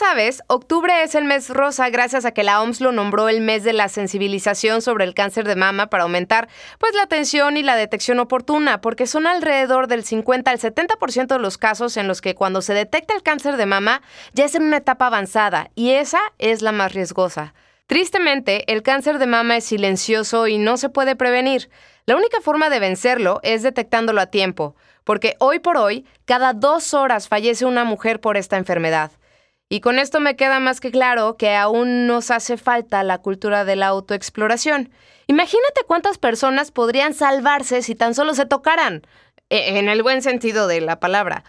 Sabes, octubre es el mes rosa gracias a que la OMS lo nombró el mes de la sensibilización sobre el cáncer de mama para aumentar pues la atención y la detección oportuna, porque son alrededor del 50 al 70% de los casos en los que cuando se detecta el cáncer de mama ya es en una etapa avanzada y esa es la más riesgosa. Tristemente, el cáncer de mama es silencioso y no se puede prevenir. La única forma de vencerlo es detectándolo a tiempo, porque hoy por hoy, cada dos horas fallece una mujer por esta enfermedad. Y con esto me queda más que claro que aún nos hace falta la cultura de la autoexploración. Imagínate cuántas personas podrían salvarse si tan solo se tocaran, e, en el buen sentido de la palabra.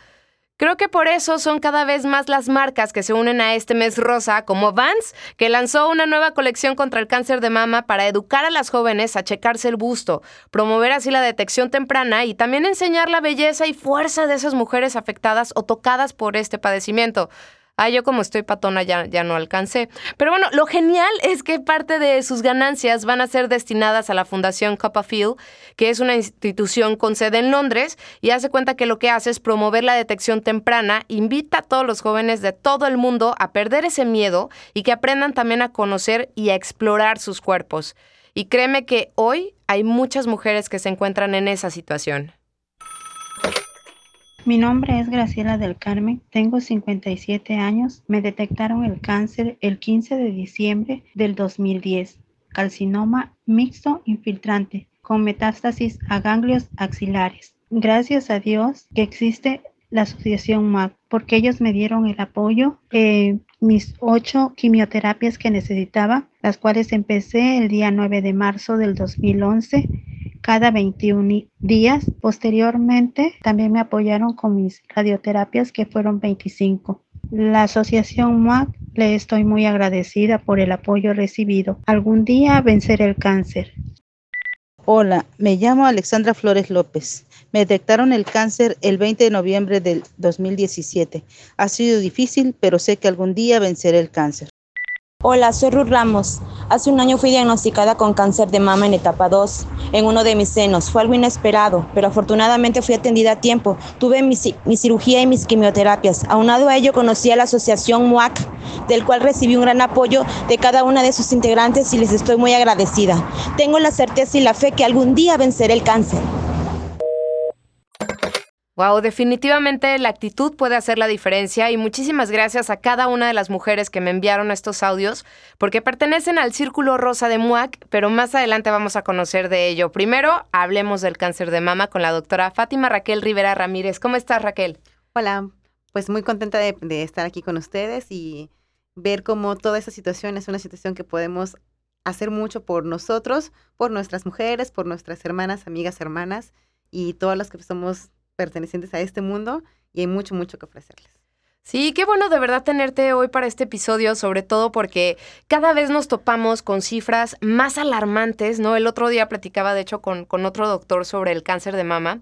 Creo que por eso son cada vez más las marcas que se unen a este mes rosa, como Vans, que lanzó una nueva colección contra el cáncer de mama para educar a las jóvenes a checarse el busto, promover así la detección temprana y también enseñar la belleza y fuerza de esas mujeres afectadas o tocadas por este padecimiento. Ah, yo como estoy patona ya, ya no alcancé. Pero bueno, lo genial es que parte de sus ganancias van a ser destinadas a la Fundación Copperfield, que es una institución con sede en Londres y hace cuenta que lo que hace es promover la detección temprana, invita a todos los jóvenes de todo el mundo a perder ese miedo y que aprendan también a conocer y a explorar sus cuerpos. Y créeme que hoy hay muchas mujeres que se encuentran en esa situación. Mi nombre es Graciela del Carmen, tengo 57 años, me detectaron el cáncer el 15 de diciembre del 2010, carcinoma mixto infiltrante con metástasis a ganglios axilares. Gracias a Dios que existe la asociación MAC, porque ellos me dieron el apoyo, eh, mis ocho quimioterapias que necesitaba, las cuales empecé el día 9 de marzo del 2011 cada 21 días. Posteriormente, también me apoyaron con mis radioterapias, que fueron 25. La asociación MAC le estoy muy agradecida por el apoyo recibido. Algún día venceré el cáncer. Hola, me llamo Alexandra Flores López. Me detectaron el cáncer el 20 de noviembre del 2017. Ha sido difícil, pero sé que algún día venceré el cáncer. Hola, soy Ruth Ramos. Hace un año fui diagnosticada con cáncer de mama en etapa 2 en uno de mis senos. Fue algo inesperado, pero afortunadamente fui atendida a tiempo. Tuve mi, cirugía y mis quimioterapias. Aunado a ello conocí a la asociación MUAC, del cual recibí un gran apoyo de cada una de sus integrantes y les estoy muy agradecida. Tengo la certeza y la fe que algún día venceré el cáncer. Wow, definitivamente la actitud puede hacer la diferencia y muchísimas gracias a cada una de las mujeres que me enviaron estos audios porque pertenecen al Círculo Rosa de MUAC, pero más adelante vamos a conocer de ello. Primero, hablemos del cáncer de mama con la doctora Fátima Raquel Rivera Ramírez. ¿Cómo estás, Raquel? Hola, pues muy contenta de, estar aquí con ustedes y ver cómo toda esta situación es una situación que podemos hacer mucho por nosotros, por nuestras mujeres, por nuestras hermanas, amigas, hermanas y todas las que somos pertenecientes a este mundo y hay mucho, mucho que ofrecerles. Sí, qué bueno de verdad tenerte hoy para este episodio, sobre todo porque cada vez nos topamos con cifras más alarmantes, ¿no? El otro día platicaba, de hecho, con, con otro doctor sobre el cáncer de mama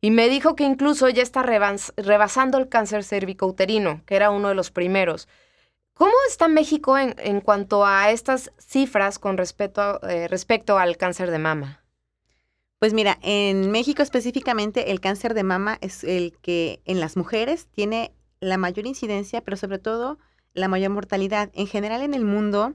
y me dijo que incluso ya está rebasando el cáncer cervicouterino, que era uno de los primeros. ¿Cómo está México en, en cuanto a estas cifras con respecto, eh, respecto al cáncer de mama? Pues mira, en México específicamente el cáncer de mama es el que en las mujeres tiene la mayor incidencia, pero sobre todo la mayor mortalidad. En general en el mundo,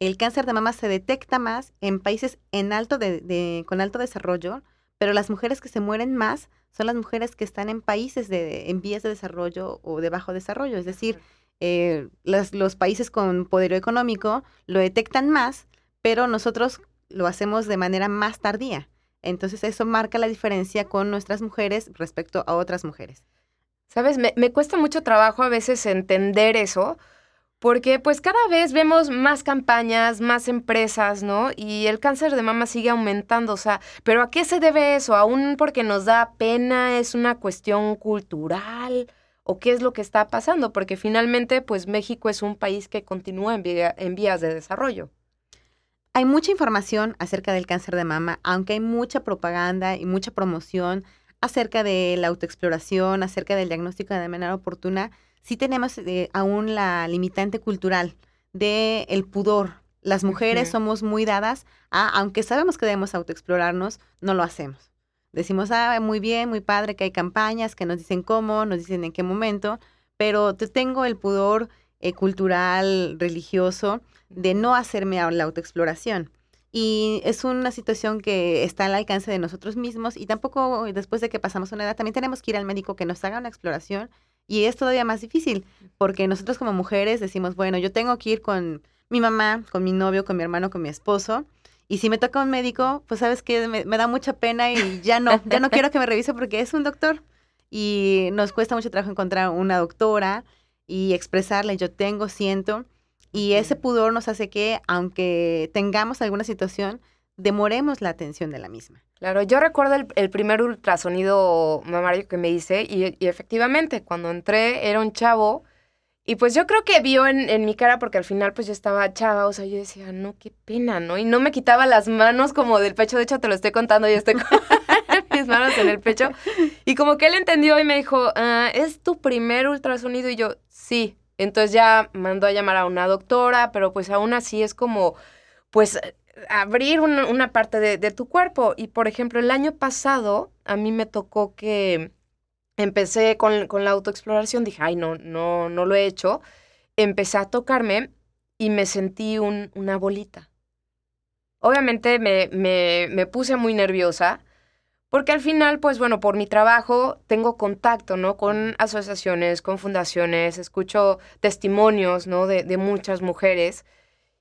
el cáncer de mama se detecta más en países en alto de, con alto desarrollo, pero las mujeres que se mueren más son las mujeres que están en países de, en vías de desarrollo o de bajo desarrollo. Es decir, eh, los países con poder económico lo detectan más, pero nosotros lo hacemos de manera más tardía. Entonces eso marca la diferencia con nuestras mujeres respecto a otras mujeres. Sabes, me, cuesta mucho trabajo a veces entender eso, porque pues cada vez vemos más campañas, más empresas, ¿no? Y el cáncer de mama sigue aumentando, o sea, pero ¿a qué se debe eso? ¿Aún porque nos da pena? ¿Es una cuestión cultural? ¿O qué es lo que está pasando? Porque finalmente pues México es un país que continúa en, en vías de desarrollo. Hay mucha información acerca del cáncer de mama, aunque hay mucha propaganda y mucha promoción acerca de la autoexploración, acerca del diagnóstico de manera oportuna, sí tenemos eh, aún la limitante cultural del el pudor. Las mujeres somos muy dadas a, aunque sabemos que debemos autoexplorarnos, no lo hacemos. Decimos, ah, muy bien, muy padre, que hay campañas que nos dicen cómo, nos dicen en qué momento, pero te tengo el pudor eh, cultural, religioso, de no hacerme la autoexploración. Y es una situación que está al alcance de nosotros mismos y tampoco después de que pasamos una edad, también tenemos que ir al médico que nos haga una exploración y es todavía más difícil, porque nosotros como mujeres decimos, bueno, yo tengo que ir con mi mamá, con mi novio, con mi hermano, con mi esposo. Y si me toca un médico, pues sabes que me, da mucha pena y ya no, ya no quiero que me revise porque es un doctor. Y nos cuesta mucho trabajo encontrar una doctora y expresarle, yo tengo, siento. Y ese pudor nos hace que, aunque tengamos alguna situación, demoremos la atención de la misma. Claro, yo recuerdo el, primer ultrasonido mamario que me hice y, efectivamente cuando entré era un chavo y pues yo creo que vio en, mi cara porque al final pues yo estaba chava, o sea, yo decía, no, qué pena, ¿no? Y no me quitaba las manos como del pecho, de hecho te lo estoy contando, yo estoy con mis manos en el pecho y como que él entendió y me dijo, ah, ¿es tu primer ultrasonido? Y yo, sí. Entonces ya mandó a llamar a una doctora, pero pues aún así es como, pues abrir una, parte de, tu cuerpo. Y por ejemplo, el año pasado a mí me tocó que empecé con, la autoexploración, dije, ay, no, no, no lo he hecho. Empecé a tocarme y me sentí una bolita. Obviamente me, me, me puse muy nerviosa. Porque al final, pues bueno, por mi trabajo tengo contacto, ¿no? Con asociaciones, con fundaciones, escucho testimonios, ¿no? De, de muchas mujeres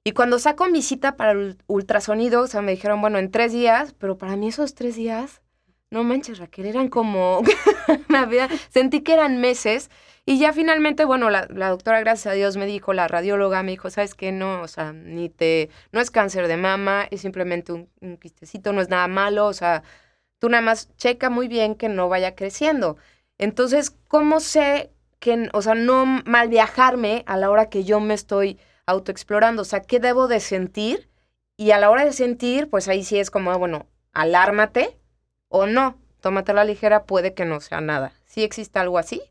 y cuando saco mi cita para el ultrasonido, o sea, me dijeron, bueno, en tres días, pero para mí esos tres días, no manches, Raquel, eran como, sentí que eran meses. Y ya finalmente, bueno, la, doctora, gracias a Dios, me dijo, la radióloga me dijo, ¿sabes qué? No, o sea, ni te, no es cáncer de mama, es simplemente un, un quistecito, no es nada malo, o sea, tú nada más checa muy bien que no vaya creciendo. Entonces, ¿cómo sé que, o sea, no mal viajarme a la hora que yo me estoy autoexplorando, o sea, ¿qué debo de sentir? Y a la hora de sentir, pues ahí sí es como, ah, bueno, alármate o no, tómate la ligera, puede que no sea nada. ¿Sí existe algo así?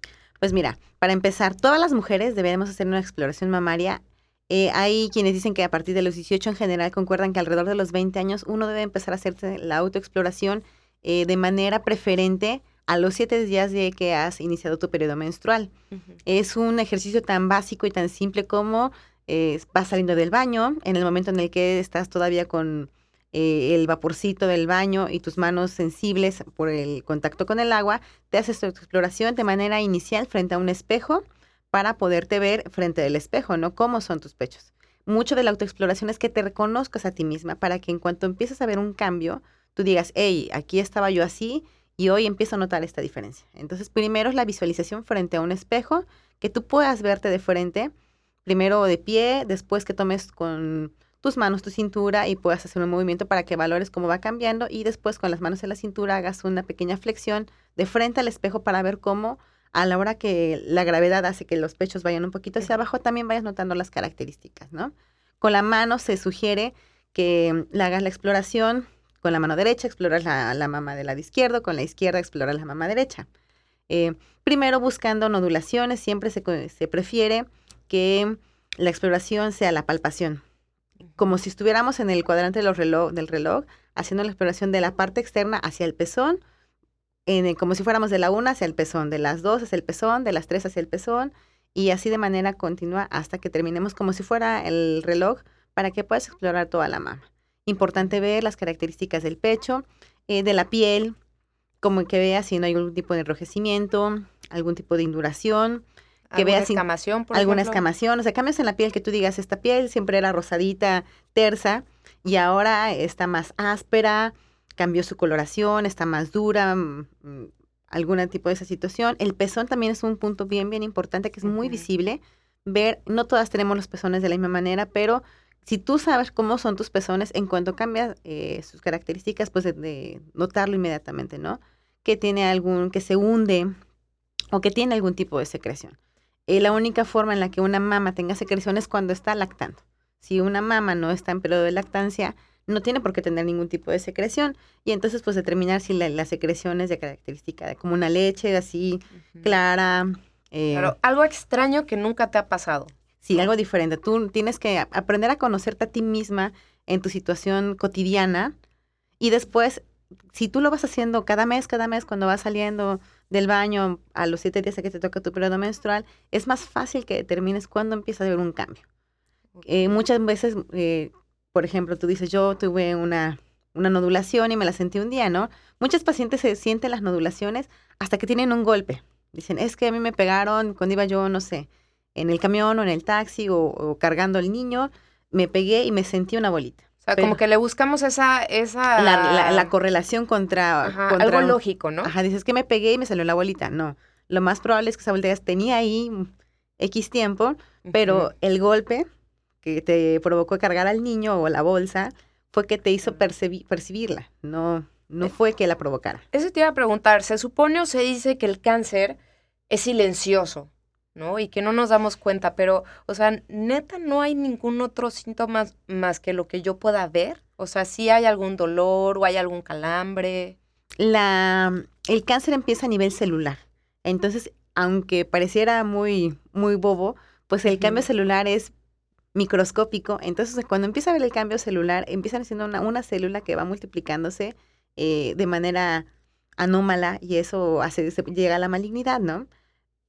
Pues mira, para empezar, todas las mujeres debemos hacer una exploración mamaria. Eh, hay quienes dicen que a partir de los 18 en general concuerdan que alrededor de los 20 años uno debe empezar a hacerse la autoexploración eh, de manera preferente a los 7 días de que has iniciado tu periodo menstrual. Es un ejercicio tan básico y tan simple como eh, vas saliendo del baño, en el momento en el que estás todavía con eh, el vaporcito del baño y tus manos sensibles por el contacto con el agua, te haces tu exploración de manera inicial frente a un espejo para poderte ver frente al espejo, ¿no? ¿Cómo son tus pechos? Mucho de la autoexploración es que te reconozcas a ti misma para que en cuanto empieces a ver un cambio, tú digas, hey, aquí estaba yo así y hoy empiezo a notar esta diferencia. Entonces, primero es la visualización frente a un espejo, que tú puedas verte de frente primero de pie, después que tomes con tus manos tu cintura y puedas hacer un movimiento para que valores cómo va cambiando y después con las manos en la cintura hagas una pequeña flexión de frente al espejo para ver cómo a la hora que la gravedad hace que los pechos vayan un poquito hacia abajo, también vayas notando las características, ¿no? Con la mano se sugiere que le hagas la exploración con la mano derecha, exploras la, la mama del lado izquierdo, con la izquierda exploras la mama derecha. Eh, primero buscando nodulaciones, siempre se, prefiere que la exploración sea la palpación, como si estuviéramos en el cuadrante del reloj, del reloj haciendo la exploración de la parte externa hacia el pezón, como si fuéramos de la una hacia el pezón, de las dos hacia el pezón, de las tres hacia el pezón, y así de manera continua hasta que terminemos como si fuera el reloj para que puedas explorar toda la mama. Importante ver las características del pecho, eh, de la piel, como que veas si no hay algún tipo de enrojecimiento, algún tipo de induración, que veas escamación, por alguna escamación, o sea, cambios en la piel que tú digas, esta piel siempre era rosadita, tersa, y ahora está más áspera, cambió su coloración, está más dura, mm, algún tipo de esa situación. El pezón también es un punto bien, bien importante que es muy visible, ver, no todas tenemos los pezones de la misma manera, pero si tú sabes cómo son tus pezones, en cuanto cambias eh, sus características, pues de, notarlo inmediatamente, ¿no? Que tiene algún, que se hunde o que tiene algún tipo de secreción. Eh, la única forma en la que una mama tenga secreción es cuando está lactando. Si una mama no está en periodo de lactancia, no tiene por qué tener ningún tipo de secreción y entonces pues determinar si la, secreción es de característica de como una leche así clara. Eh, Pero algo extraño que nunca te ha pasado. Sí, algo diferente. Tú tienes que aprender a conocerte a ti misma en tu situación cotidiana y después, si tú lo vas haciendo cada mes, cada mes, cuando vas saliendo del baño a los siete días a que te toca tu periodo menstrual, es más fácil que determines cuándo empieza a haber un cambio. Eh, muchas veces, eh, por ejemplo, tú dices, yo tuve una, una nodulación y me la sentí un día, ¿no? Muchas pacientes se sienten las nodulaciones hasta que tienen un golpe. Dicen, es que a mí me pegaron cuando iba yo, no sé, en el camión o en el taxi o, cargando al niño, me pegué y me sentí una bolita. O sea, como que le buscamos esa... esa... La, correlación contra, Algo lógico, ¿no? Ajá, dices que me pegué y me salió la bolita. No, lo más probable es que esa bolita tenía ahí X tiempo, pero el golpe que te provocó cargar al niño o la bolsa fue que te hizo percibirla, no, no eh, fue que la provocara. Eso te iba a preguntar, se supone o se dice que el cáncer es silencioso, ¿no? Y que no nos damos cuenta, pero, o sea, neta, no hay ningún otro síntoma más que lo que yo pueda ver. O sea, si hay algún dolor o hay algún calambre. La, el cáncer empieza a nivel celular. Entonces, aunque pareciera muy, muy bobo, pues el cambio celular es microscópico. Entonces, cuando empieza a ver el cambio celular, empiezan siendo una, una célula que va multiplicándose eh, de manera anómala y eso hace, llega a la malignidad, ¿no?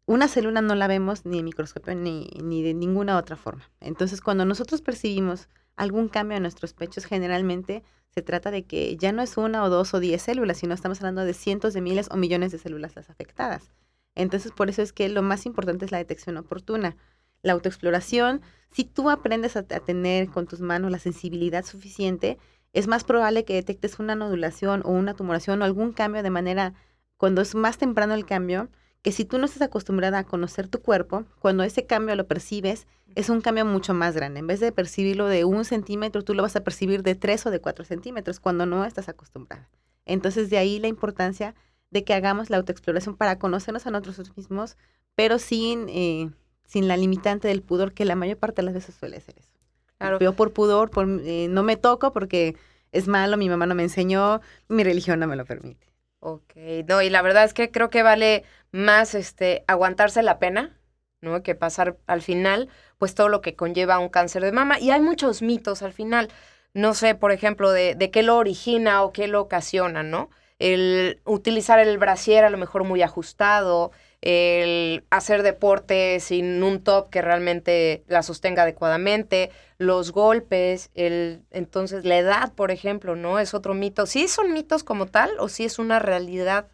Una célula no la vemos ni en microscopio ni, ni de ninguna otra forma. Entonces, cuando nosotros percibimos algún cambio en nuestros pechos, generalmente se trata de que ya no es una o dos o diez células, sino estamos hablando de cientos de miles o millones de células las afectadas. Entonces, por eso es que lo más importante es la detección oportuna. La autoexploración, si tú aprendes a, a tener con tus manos la sensibilidad suficiente, es más probable que detectes una nodulación o una tumoración o algún cambio de manera, cuando es más temprano el cambio, que si tú no estás acostumbrada a conocer tu cuerpo, cuando ese cambio lo percibes, es un cambio mucho más grande. En vez de percibirlo de un centímetro, tú lo vas a percibir de tres o de cuatro centímetros cuando no estás acostumbrada. Entonces, de ahí la importancia de que hagamos la autoexploración para conocernos a nosotros mismos, pero sin, eh, sin la limitante del pudor, que la mayor parte de las veces suele ser eso. Claro. Yo por pudor, por, eh, no me toco porque es malo, mi mamá no me enseñó, mi religión no me lo permite. Ok, no, y la verdad es que creo que vale más este aguantarse la pena, ¿no? Que pasar al final, pues todo lo que conlleva un cáncer de mama. Y hay muchos mitos al final. No sé, por ejemplo, de, de qué lo origina o qué lo ocasiona, ¿no? El utilizar el brasier a lo mejor muy ajustado, el hacer deporte sin un top que realmente la sostenga adecuadamente, los golpes, el entonces la edad, por ejemplo, ¿no? Es otro mito. ¿Sí son mitos como tal o sí es una realidad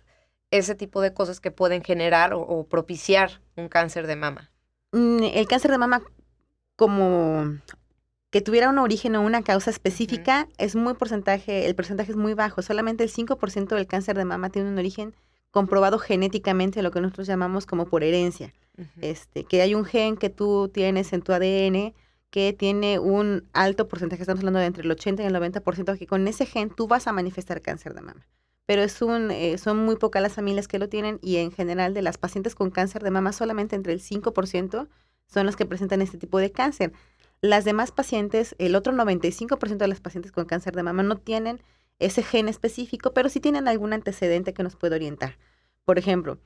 ese tipo de cosas que pueden generar o, propiciar un cáncer de mama? Mm, el cáncer de mama como que tuviera un origen o una causa específica es muy porcentaje, el porcentaje es muy bajo, solamente el 5% del cáncer de mama tiene un origen comprobado genéticamente, lo que nosotros llamamos como por herencia. este, que hay un gen que tú tienes en tu ADN que tiene un alto porcentaje, estamos hablando de entre el 80 y el 90%, que con ese gen tú vas a manifestar cáncer de mama. Pero es un, eh, son muy pocas las familias que lo tienen y en general de las pacientes con cáncer de mama solamente entre el 5% son los que presentan este tipo de cáncer. Las demás pacientes, el otro 95% de las pacientes con cáncer de mama no tienen ese gen específico, pero sí tienen algún antecedente que nos puede orientar. Por ejemplo,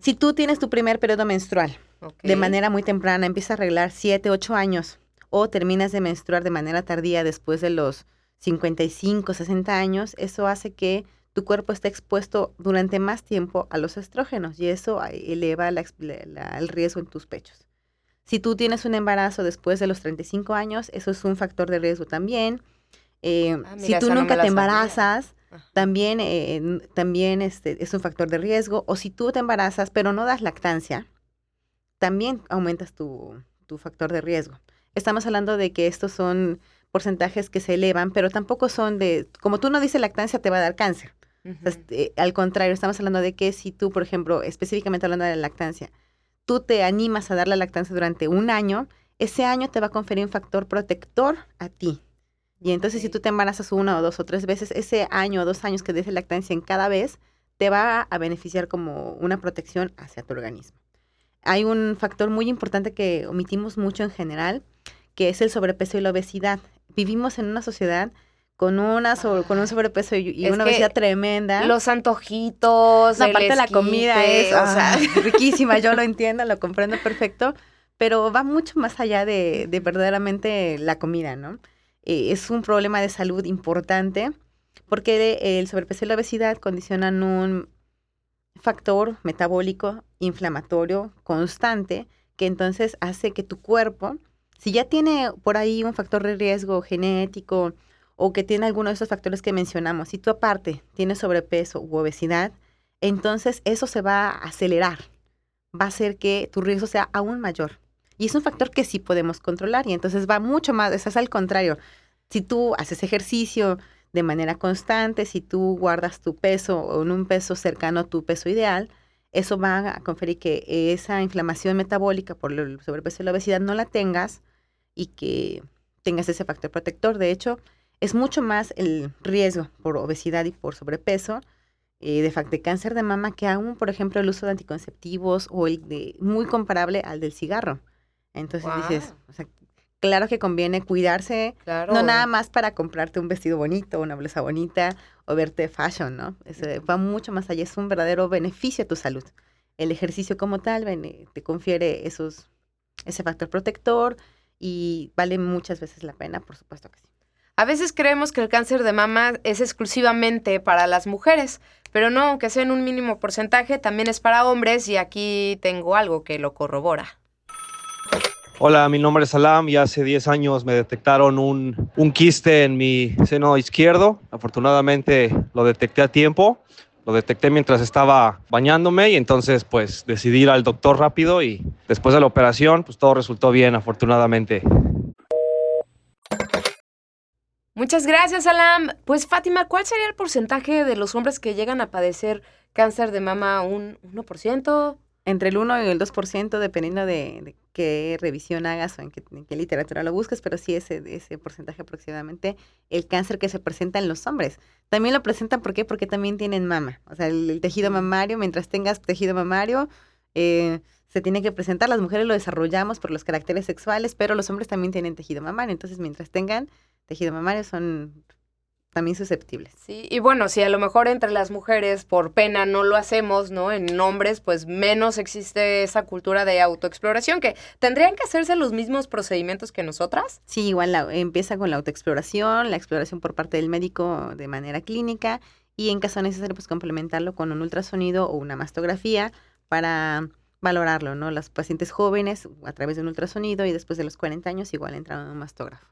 si tú tienes tu primer periodo menstrual de manera muy temprana, empieza a arreglar 7, 8 años, o terminas de menstruar de manera tardía después de los 55, 60 años, eso hace que tu cuerpo esté expuesto durante más tiempo a los estrógenos y eso eleva el riesgo en tus pechos. Si tú tienes un embarazo después de los 35 años, eso es un factor de riesgo también. Eh, ah, si tú nunca te embarazas, también, eh, también este, es un factor de riesgo. O si tú te embarazas pero no das lactancia, también aumentas tu, factor de riesgo. Estamos hablando de que estos son porcentajes que se elevan, pero tampoco son de, como tú no dices lactancia, te va a dar cáncer. Este, al contrario, estamos hablando de que si tú, por ejemplo, específicamente hablando de la lactancia, tú te animas a dar la lactancia durante un año, ese año te va a conferir un factor protector a ti. Y entonces si tú te embarazas una o dos o tres veces, ese año o dos años que des lactancia en cada vez, te va a beneficiar como una protección hacia tu organismo. Hay un factor muy importante que omitimos mucho en general, que es el sobrepeso y la obesidad. Vivimos en una sociedad con una con un sobrepeso y, una obesidad tremenda. Los antojitos, la parte de la comida es riquísima, yo lo entiendo, lo comprendo perfecto, pero va mucho más allá de, verdaderamente la comida, ¿no? Eh, es un problema de salud importante porque el sobrepeso y la obesidad condicionan un factor metabólico inflamatorio constante que entonces hace que tu cuerpo, si ya tiene por ahí un factor de riesgo genético, o que tiene alguno de esos factores que mencionamos, si tú aparte tienes sobrepeso u obesidad, entonces eso se va a acelerar, va a hacer que tu riesgo sea aún mayor. Y es un factor que sí podemos controlar y entonces va mucho más, es al contrario. Si tú haces ejercicio de manera constante, si tú guardas tu peso o en un peso cercano a tu peso ideal, eso va a conferir que esa inflamación metabólica por el sobrepeso y la obesidad no la tengas y que tengas ese factor protector. De hecho, es mucho más el riesgo por obesidad y por sobrepeso eh, de, de cáncer de mama que aún, por ejemplo, el uso de anticonceptivos o el de muy comparable al del cigarro. Entonces dices, o sea, claro que conviene cuidarse, no nada más para comprarte un vestido bonito, una blusa bonita o verte fashion, ¿no? va mucho más allá, es un verdadero beneficio a tu salud. El ejercicio como tal te confiere esos, ese factor protector y vale muchas veces la pena, por supuesto que sí. A veces creemos que el cáncer de mama es exclusivamente para las mujeres, pero no, aunque sea en un mínimo porcentaje, también es para hombres y aquí tengo algo que lo corrobora. Hola, mi nombre es Salam y hace 10 años me detectaron un, un quiste en mi seno izquierdo. Afortunadamente lo detecté a tiempo lo detecté mientras estaba bañándome y entonces pues decidí ir al doctor rápido y después de la operación pues todo resultó bien afortunadamente. Muchas gracias, Alam. Pues Fátima, ¿cuál sería el porcentaje de los hombres que llegan a padecer cáncer de mama? ¿Un 1%? Entre el 1 y el 2%, dependiendo de, qué revisión hagas o en qué, literatura lo busques, pero sí ese, ese porcentaje aproximadamente, el cáncer que se presenta en los hombres. También lo presentan, ¿por qué? Porque también tienen mama. O sea, el, tejido mamario, mientras tengas tejido mamario, eh, se tiene que presentar. Las mujeres lo desarrollamos por los caracteres sexuales, pero los hombres también tienen tejido mamario. Entonces, mientras tengan tejido mamario son también susceptibles. Sí, y bueno, si a lo mejor entre las mujeres por pena no lo hacemos, ¿no? En hombres, pues menos existe esa cultura de autoexploración, que tendrían que hacerse los mismos procedimientos que nosotras. Sí, igual empieza con la autoexploración, la exploración por parte del médico de manera clínica y en caso necesario, pues complementarlo con un ultrasonido o una mastografía para valorarlo, ¿no? Los pacientes jóvenes a través de un ultrasonido y después de los 40 años igual entran en un mastógrafo.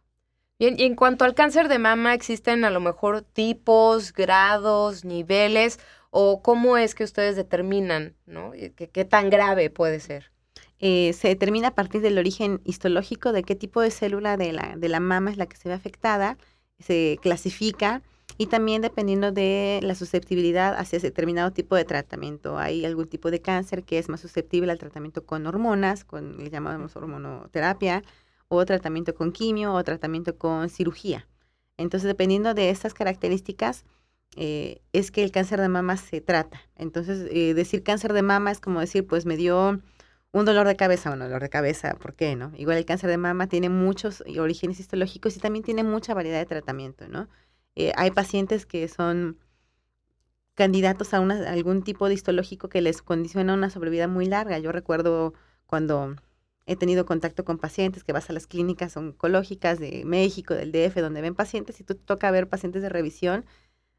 Bien, y en cuanto al cáncer de mama, ¿existen a lo mejor tipos, grados, niveles? ¿O cómo es que ustedes determinan, ¿no? ¿Qué, tan grave puede ser? Eh, se determina a partir del origen histológico de qué tipo de célula de la, de la mama es la que se ve afectada, se clasifica y también dependiendo de la susceptibilidad hacia determinado tipo de tratamiento. Hay algún tipo de cáncer que es más susceptible al tratamiento con hormonas, con le llamamos hormonoterapia, o tratamiento con quimio o tratamiento con cirugía. Entonces, dependiendo de estas características, eh, es que el cáncer de mama se trata. Entonces, eh, decir cáncer de mama es como decir, pues me dio un dolor de cabeza, un dolor de cabeza, ¿por qué no? Igual el cáncer de mama tiene muchos orígenes histológicos y también tiene mucha variedad de tratamiento, ¿no? Eh, hay pacientes que son candidatos a, una, algún tipo de histológico que les condiciona una sobrevida muy larga. Yo recuerdo cuando He tenido contacto con pacientes que vas a las clínicas oncológicas de México, del DF, donde ven pacientes y tú te toca ver pacientes de revisión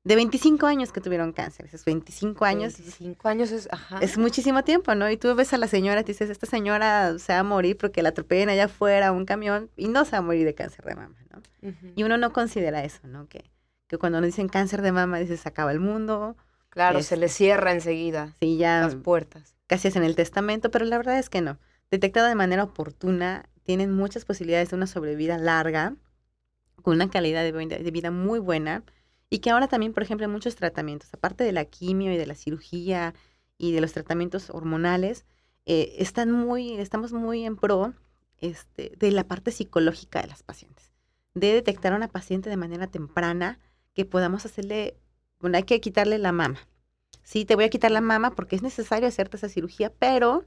de 25 años que tuvieron cáncer. Esos 25 años. 25 años es, ajá. Es muchísimo tiempo, ¿no? Y tú ves a la señora y dices, esta señora se va a morir porque la atropellen allá afuera un camión y no se va a morir de cáncer de mama, ¿no? Y uno no considera eso, ¿no? Que, que cuando nos dicen cáncer de mama, dices, se acaba el mundo. Claro, se le cierra enseguida sí, ya, las puertas. Casi es en el testamento, pero la verdad es que no detectada de manera oportuna, tienen muchas posibilidades de una sobrevida larga, con una calidad de vida muy buena, y que ahora también, por ejemplo, muchos tratamientos, aparte de la quimio y de la cirugía y de los tratamientos hormonales, eh, están muy, estamos muy en pro este, de la parte psicológica de las pacientes, de detectar a una paciente de manera temprana que podamos hacerle, bueno, hay que quitarle la mama. Sí, te voy a quitar la mama porque es necesario hacerte esa cirugía, pero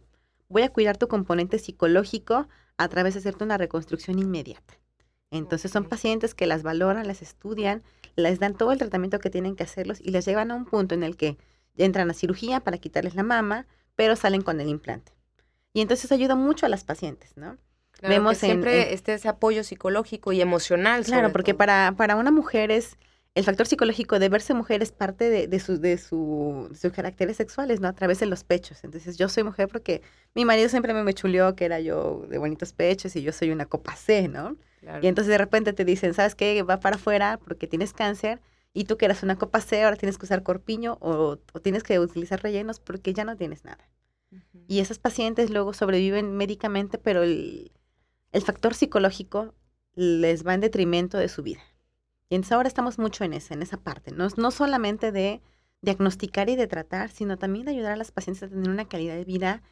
voy a cuidar tu componente psicológico a través de hacerte una reconstrucción inmediata. Entonces son pacientes que las valoran, las estudian, les dan todo el tratamiento que tienen que hacerlos y les llevan a un punto en el que entran a cirugía para quitarles la mama, pero salen con el implante. Y entonces ayuda mucho a las pacientes, ¿no? Vemos siempre este ese apoyo psicológico y emocional. Claro, porque para, para una mujer es el factor psicológico de verse mujer es parte de, de, de, sus caracteres sexuales, ¿no? A través de los pechos. Entonces, yo soy mujer porque mi marido siempre me chuleó que era yo de bonitos pechos y yo soy una copa C, ¿no? Y entonces de repente te dicen, ¿sabes qué? Va para afuera porque tienes cáncer y tú que eras una copa C, ahora tienes que usar corpiño o, o tienes que utilizar rellenos porque ya no tienes nada. Y esas pacientes luego sobreviven médicamente, pero el, el factor psicológico les va en detrimento de su vida. Y entonces ahora estamos mucho en esa, en esa parte, no, no solamente de diagnosticar y de tratar, sino también de ayudar a las pacientes a tener una calidad de vida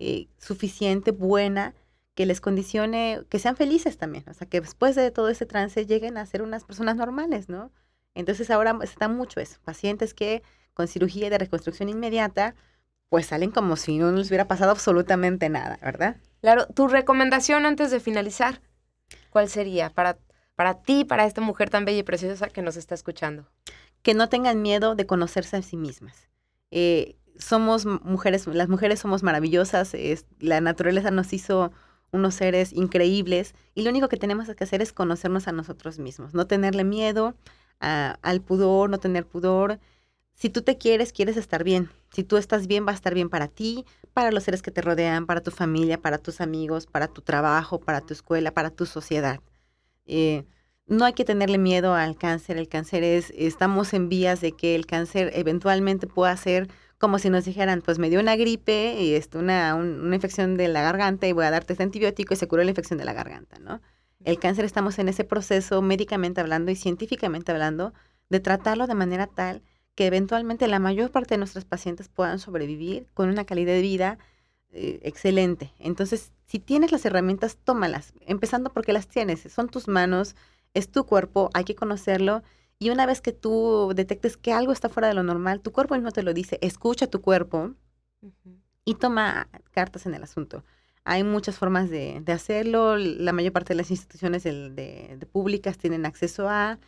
eh, suficiente, buena, que les condicione, que sean felices también, o sea, que después de todo ese trance lleguen a ser unas personas normales, ¿no? Entonces ahora está mucho eso, pacientes que con cirugía de reconstrucción inmediata, pues salen como si no les hubiera pasado absolutamente nada, ¿verdad? Claro, tu recomendación antes de finalizar, ¿cuál sería para para ti, para esta mujer tan bella y preciosa que nos está escuchando? Que no tengan miedo de conocerse a sí mismas. Eh, somos mujeres, las mujeres somos maravillosas, la naturaleza nos hizo unos seres increíbles y lo único que tenemos que hacer es conocernos a nosotros mismos, no tenerle miedo al pudor, no tener pudor. Si tú te quieres, quieres estar bien. Si tú estás bien, va a estar bien para ti, para los seres que te rodean, para tu familia, para tus amigos, para tu trabajo, para tu escuela, para tu sociedad. Eh, no hay que tenerle miedo al cáncer. El cáncer es, estamos en vías de que el cáncer eventualmente pueda ser como si nos dijeran, pues me dio una gripe y esto, una, una infección de la garganta y voy a darte este antibiótico y se curó la infección de la garganta, ¿no? El cáncer estamos en ese proceso médicamente hablando y científicamente hablando de tratarlo de manera tal que eventualmente la mayor parte de nuestros pacientes puedan sobrevivir con una calidad de vida eh, excelente. Entonces, si tienes las herramientas, tómalas, empezando porque las tienes, son tus manos, es tu cuerpo, hay que conocerlo. Y una vez que tú detectes que algo está fuera de lo normal, tu cuerpo mismo te lo dice, escucha tu cuerpo y toma cartas en el asunto. Hay muchas formas de, hacerlo, la mayor parte de las instituciones de públicas tienen acceso a,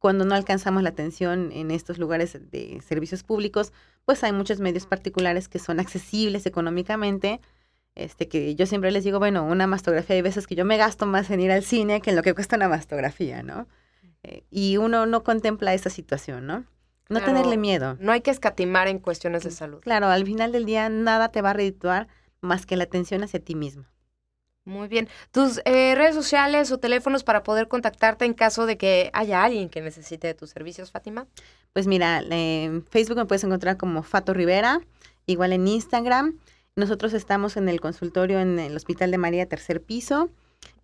cuando no alcanzamos la atención en estos lugares de servicios públicos, pues hay muchos medios particulares que son accesibles económicamente. Este, que yo siempre les digo, bueno, una mastografía hay veces que yo me gasto más en ir al cine que en lo que cuesta una mastografía, ¿no? Eh, y uno no contempla esa situación, ¿no? No tenerle miedo. No hay que escatimar en cuestiones de salud. Claro, al final del día nada te va a redituar más que la atención hacia ti mismo. Muy bien. ¿Tus eh, redes sociales o teléfonos para poder contactarte en caso de que haya alguien que necesite de tus servicios, Fátima? Pues mira, en Facebook me puedes encontrar como Fato Rivera, igual en Instagram. Nosotros estamos en el consultorio en el Hospital de María, tercer piso,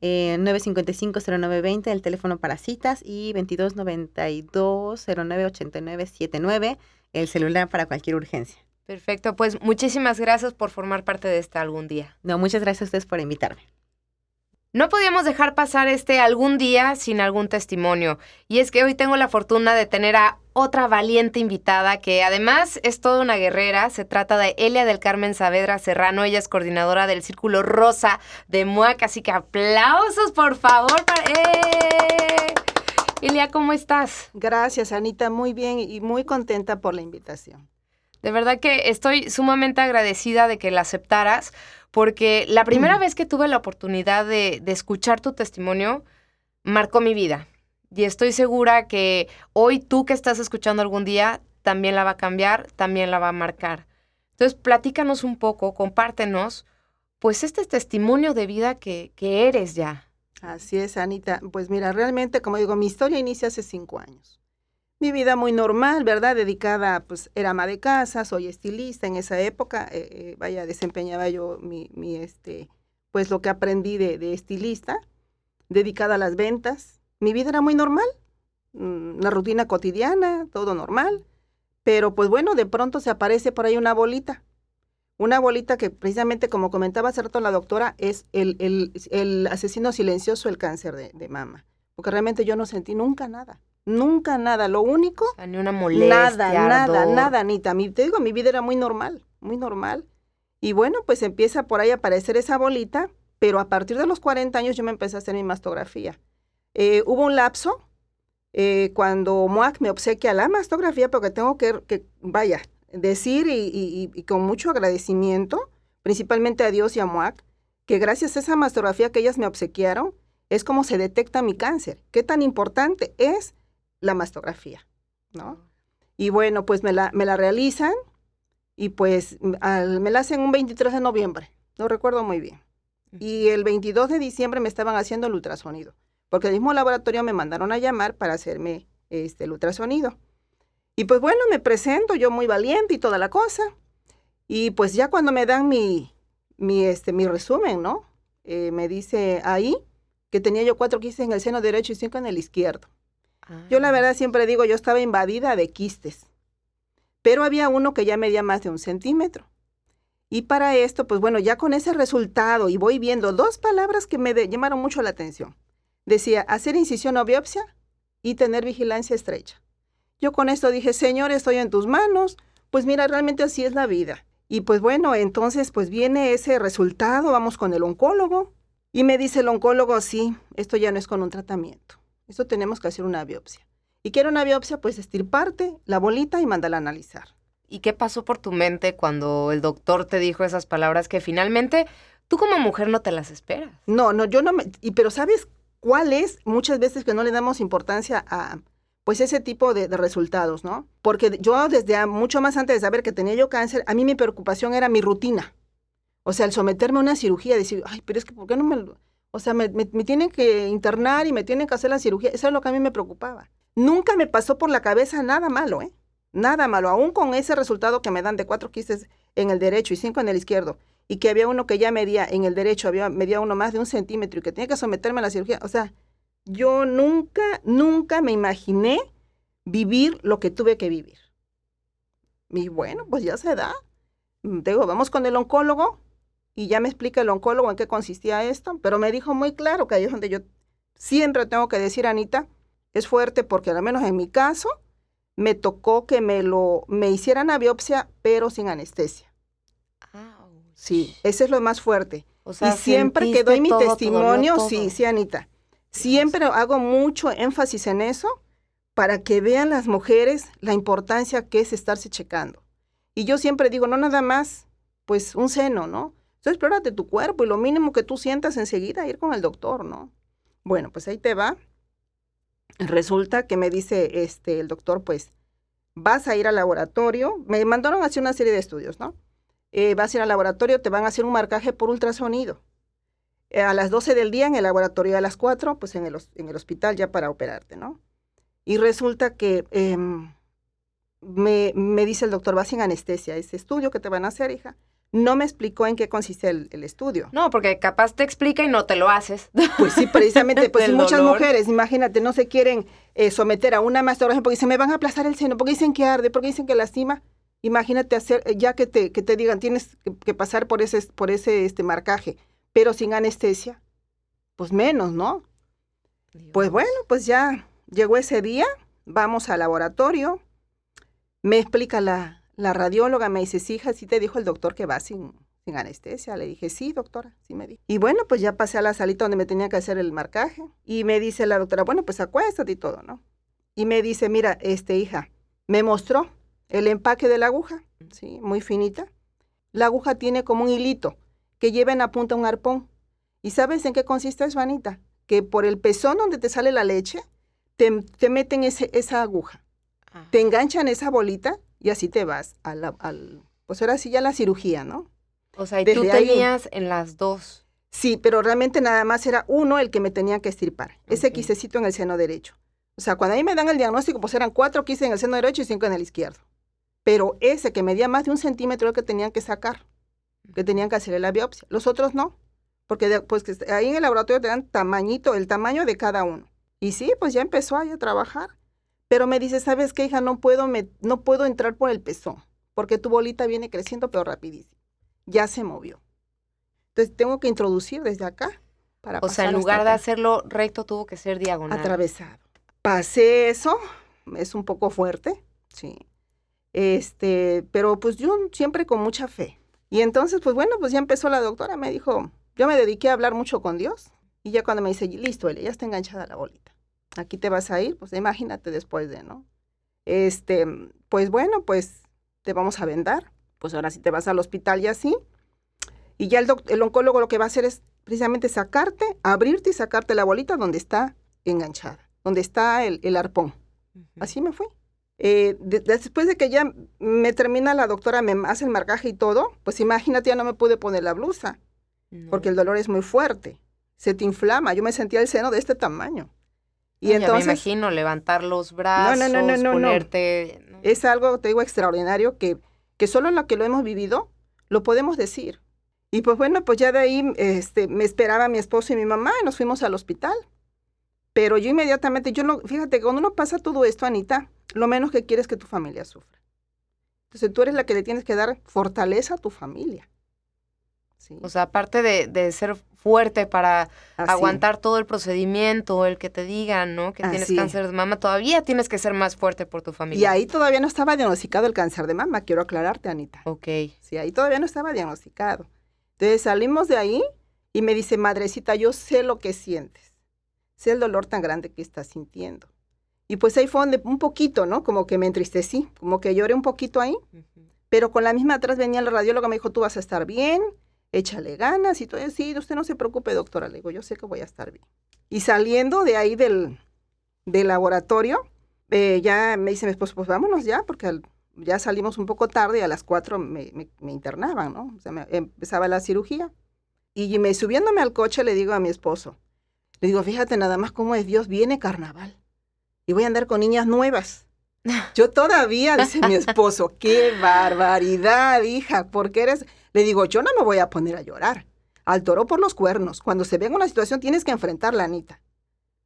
eh, 955-0920, el teléfono para citas, y 2292-098979, el celular para cualquier urgencia. Perfecto, pues muchísimas gracias por formar parte de esta algún día. No, muchas gracias a ustedes por invitarme. No podíamos dejar pasar este algún día sin algún testimonio. Y es que hoy tengo la fortuna de tener a otra valiente invitada que además es toda una guerrera. Se trata de Elia del Carmen Saavedra Serrano. Ella es coordinadora del Círculo Rosa de MUAC. Así que aplausos, por favor. Para... ¡Eh! Elia, ¿cómo estás? Gracias, Anita. Muy bien y muy contenta por la invitación. De verdad que estoy sumamente agradecida de que la aceptaras, porque la primera vez que tuve la oportunidad de, escuchar tu testimonio, marcó mi vida. Y estoy segura que hoy tú que estás escuchando algún día, también la va a cambiar, también la va a marcar. Entonces, platícanos un poco, compártenos, pues este testimonio de vida que, que eres ya. Así es, Anita. Pues mira, realmente, como digo, mi historia inicia hace cinco años mi vida muy normal, ¿verdad? Dedicada, pues era ama de casa, soy estilista en esa época, eh, eh, vaya, desempeñaba yo mi, mi, este, pues lo que aprendí de, de, estilista, dedicada a las ventas. Mi vida era muy normal, mm, una rutina cotidiana, todo normal, pero pues bueno, de pronto se aparece por ahí una bolita, Una bolita que precisamente, como comentaba hace rato la doctora, es el, el, el asesino silencioso del cáncer de, mama. Porque realmente yo no sentí nunca nada. Nunca nada. Lo único. O sea, ni una molestia. Nada, nada, nada, Anita. Mi, te digo, mi vida era muy normal, muy normal. Y bueno, pues empieza por ahí a aparecer esa bolita, pero a partir de los 40 años yo me empecé a hacer mi mastografía. Eh, hubo un lapso eh, cuando MOAC me obsequia la mastografía, porque tengo que, que vaya, decir y, y, y, con mucho agradecimiento, principalmente a Dios y a MOAC, que gracias a esa mastografía que ellas me obsequiaron, es como se detecta mi cáncer. ¿Qué tan importante es la mastografía? ¿no? Y bueno, pues me la, me la realizan y pues al, me la hacen un 23 de noviembre, no recuerdo muy bien. Y el 22 de diciembre me estaban haciendo el ultrasonido, porque el mismo laboratorio me mandaron a llamar para hacerme este, el ultrasonido. Y pues bueno, me presento, yo muy valiente y toda la cosa. Y pues ya cuando me dan mi, mi, este, mi resumen, ¿no? Eh, me dice ahí que tenía yo cuatro quistes en el seno derecho y cinco en el izquierdo. Ah. Yo la verdad siempre digo, yo estaba invadida de quistes, pero había uno que ya medía más de un centímetro. Y para esto, pues bueno, ya con ese resultado y voy viendo dos palabras que me llamaron mucho la atención. Decía, hacer incisión o biopsia y tener vigilancia estrecha. Yo con esto dije, Señor, estoy en tus manos. Pues mira, realmente así es la vida. Y pues bueno, entonces pues viene ese resultado, vamos con el oncólogo. Y me dice el oncólogo, sí, esto ya no es con un tratamiento. Esto tenemos que hacer una biopsia. Y quiero una biopsia, pues estirparte la bolita y mándala a analizar. ¿Y qué pasó por tu mente cuando el doctor te dijo esas palabras que finalmente tú como mujer no te las esperas? No, no, yo no me... Y, pero ¿sabes cuál es? Muchas veces que no le damos importancia a, pues ese tipo de, de, resultados, ¿no? Porque yo desde mucho más antes de saber que tenía yo cáncer, a mí mi preocupación era mi rutina. O sea, el someterme a una cirugía, decir, ay, pero es que ¿por qué no me... O sea, me, tienen que internar y me tienen que hacer la cirugía. Eso es lo que a mí me preocupaba. Nunca me pasó por la cabeza nada malo, ¿eh? Nada malo, aún con ese resultado que me dan de cuatro quistes en el derecho y cinco en el izquierdo, y que había uno que ya medía en el derecho, había medía uno más de un centímetro y que tenía que someterme a la cirugía. O sea, yo nunca, nunca me imaginé vivir lo que tuve que vivir. Y bueno, pues ya se da. Mm, digo, vamos con el oncólogo y ya me explica el oncólogo en qué consistía esto, pero me dijo muy claro que ahí es donde yo siempre tengo que decir, Anita, es fuerte porque al menos en mi caso me tocó que me lo me hicieran la biopsia, pero sin anestesia. Sí, ese es lo más fuerte. O sea, y siempre que doy mi todo, testimonio, todo, sí, sí, Anita. Siempre hago mucho énfasis en eso para que vean las mujeres la importancia que es estarse checando. Y yo siempre digo, no nada más, pues un seno, ¿no? Entonces, explórate tu cuerpo y lo mínimo que tú sientas enseguida ir con el doctor, ¿no? Bueno, pues ahí te va. Resulta que me dice este el doctor, pues, vas a ir al laboratorio. Me mandaron a hacer una serie de estudios, ¿no? Eh, vas a ir al laboratorio, te van a hacer un marcaje por ultrasonido. Eh, a las 12 del día en el laboratorio, a las 4, pues en el, en el hospital ya para operarte, ¿no? Y resulta que eh, me, me, dice el doctor, vas sin anestesia, ese estudio que te van a hacer, hija. No me explicó en qué consiste el, el, estudio. No, porque capaz te explica y no te lo haces. Pues sí, precisamente, pues muchas dolor. mujeres, imagínate, no se quieren eh, someter a una mastografía porque se me van a aplazar el seno, porque dicen que arde, porque dicen que lastima. Imagínate hacer, eh, ya que te, que te digan, tienes que, que pasar por ese, por ese este, marcaje, pero sin anestesia, pues menos, ¿no? Dios. Pues bueno, pues ya llegó ese día, vamos al laboratorio, me explica la, la radióloga, me dice, sí, hija, sí te dijo el doctor que va sin, sin anestesia. Le dije, sí, doctora, sí me dijo. Y bueno, pues ya pasé a la salita donde me tenía que hacer el marcaje. Y me dice la doctora, bueno, pues acuéstate y todo, ¿no? Y me dice, mira, este, hija, me mostró el empaque de la aguja, ¿sí? Muy finita. La aguja tiene como un hilito que lleva en la punta un arpón. ¿Y sabes en qué consiste eso, Anita? Que por el pezón donde te sale la leche, te, te meten ese, esa aguja. Ajá. Te enganchan esa bolita y así te vas a la, al, pues ahora sí ya la cirugía, ¿no? O sea, y Desde tú tenías ahí, en las dos. Sí, pero realmente nada más era uno el que me tenía que estirpar, okay. ese quisecito en el seno derecho. O sea, cuando a mí me dan el diagnóstico, pues eran cuatro quistes en el seno derecho y cinco en el izquierdo. Pero ese que medía más de un centímetro el que tenían que sacar, que tenían que hacerle la biopsia. Los otros no, porque de, pues ahí en el laboratorio te dan tamañito, el tamaño de cada uno. Y sí, pues ya empezó ahí a trabajar. Pero me dice, ¿sabes qué, hija? No puedo, me, no puedo entrar por el pezón, porque tu bolita viene creciendo, pero rapidísimo. ya se movió. Entonces tengo que introducir desde acá para O sea, en lugar de hacerlo recto, tuvo que ser diagonal. atravesado. Pasé eso, es un poco fuerte, sí. Este, pero pues yo siempre con mucha fe. Y entonces, pues bueno, pues ya empezó la doctora, me dijo, yo me dediqué a hablar mucho con Dios. Y ya cuando me dice, listo, Elia, ya está enganchada la bolita. Aquí te vas a ir, pues imagínate después de, ¿no? Este, pues bueno, pues te vamos a vendar. Pues ahora sí te vas al hospital y así. Y ya el, el oncólogo lo que va a hacer es precisamente sacarte, abrirte y sacarte la bolita donde está enganchada, donde está el, el arpón. Así me fui. Eh, de- después de que ya me termina la doctora, me hace el marcaje y todo, pues imagínate, ya no me pude poner la blusa, No. porque el dolor es muy fuerte. Se te inflama. Yo me sentía el seno de este tamaño. Y ya me entonces imagino levantar los brazos, no, no, no, no. ponerte... es algo, te digo, extraordinario que, que solo en lo que lo hemos vivido lo podemos decir. Y pues bueno, pues ya de ahí este, me esperaba mi esposo y mi mamá y nos fuimos al hospital. Pero yo inmediatamente, yo no, fíjate, cuando uno pasa todo esto, Anita, lo menos que quieres es que tu familia sufra. Entonces tú eres la que le tienes que dar fortaleza a tu familia. Sí, O sea, aparte de, de ser fuerte para así. aguantar todo el procedimiento, el que te digan, ¿no? Que tienes cáncer de mama, todavía tienes que ser más fuerte por tu familia. Y ahí todavía no estaba diagnosticado el cáncer de mama, quiero aclararte, Anita. Ok. Sí, ahí todavía no estaba diagnosticado. Entonces salimos de ahí y me dice, madrecita, yo sé lo que sientes. Sé el dolor tan grande que estás sintiendo. Y pues ahí fue donde un poquito, ¿no? Como que me entristecí, como que lloré un poquito ahí, pero con la misma atrás venía el radiólogo, me dijo, tú vas a estar bien, échale ganas y todo. Sí, usted no se preocupe, doctora, le digo, yo sé que voy a estar bien. Y saliendo de ahí del, del laboratorio, eh, ya me dice mi esposo, pues vámonos ya, porque al- ya salimos un poco tarde y a las cuatro me, me- me internaban, ¿no? O sea, me- empezaba la cirugía. Y me subiéndome al coche le digo a mi esposo, le digo, fíjate nada más cómo es Dios, viene carnaval. Y voy a andar con niñas nuevas. Yo todavía, dice mi esposo, qué barbaridad, hija, porque eres... Le digo, yo no me voy a poner a llorar. Al toro por los cuernos. Cuando se venga una situación tienes que enfrentarla, Anita.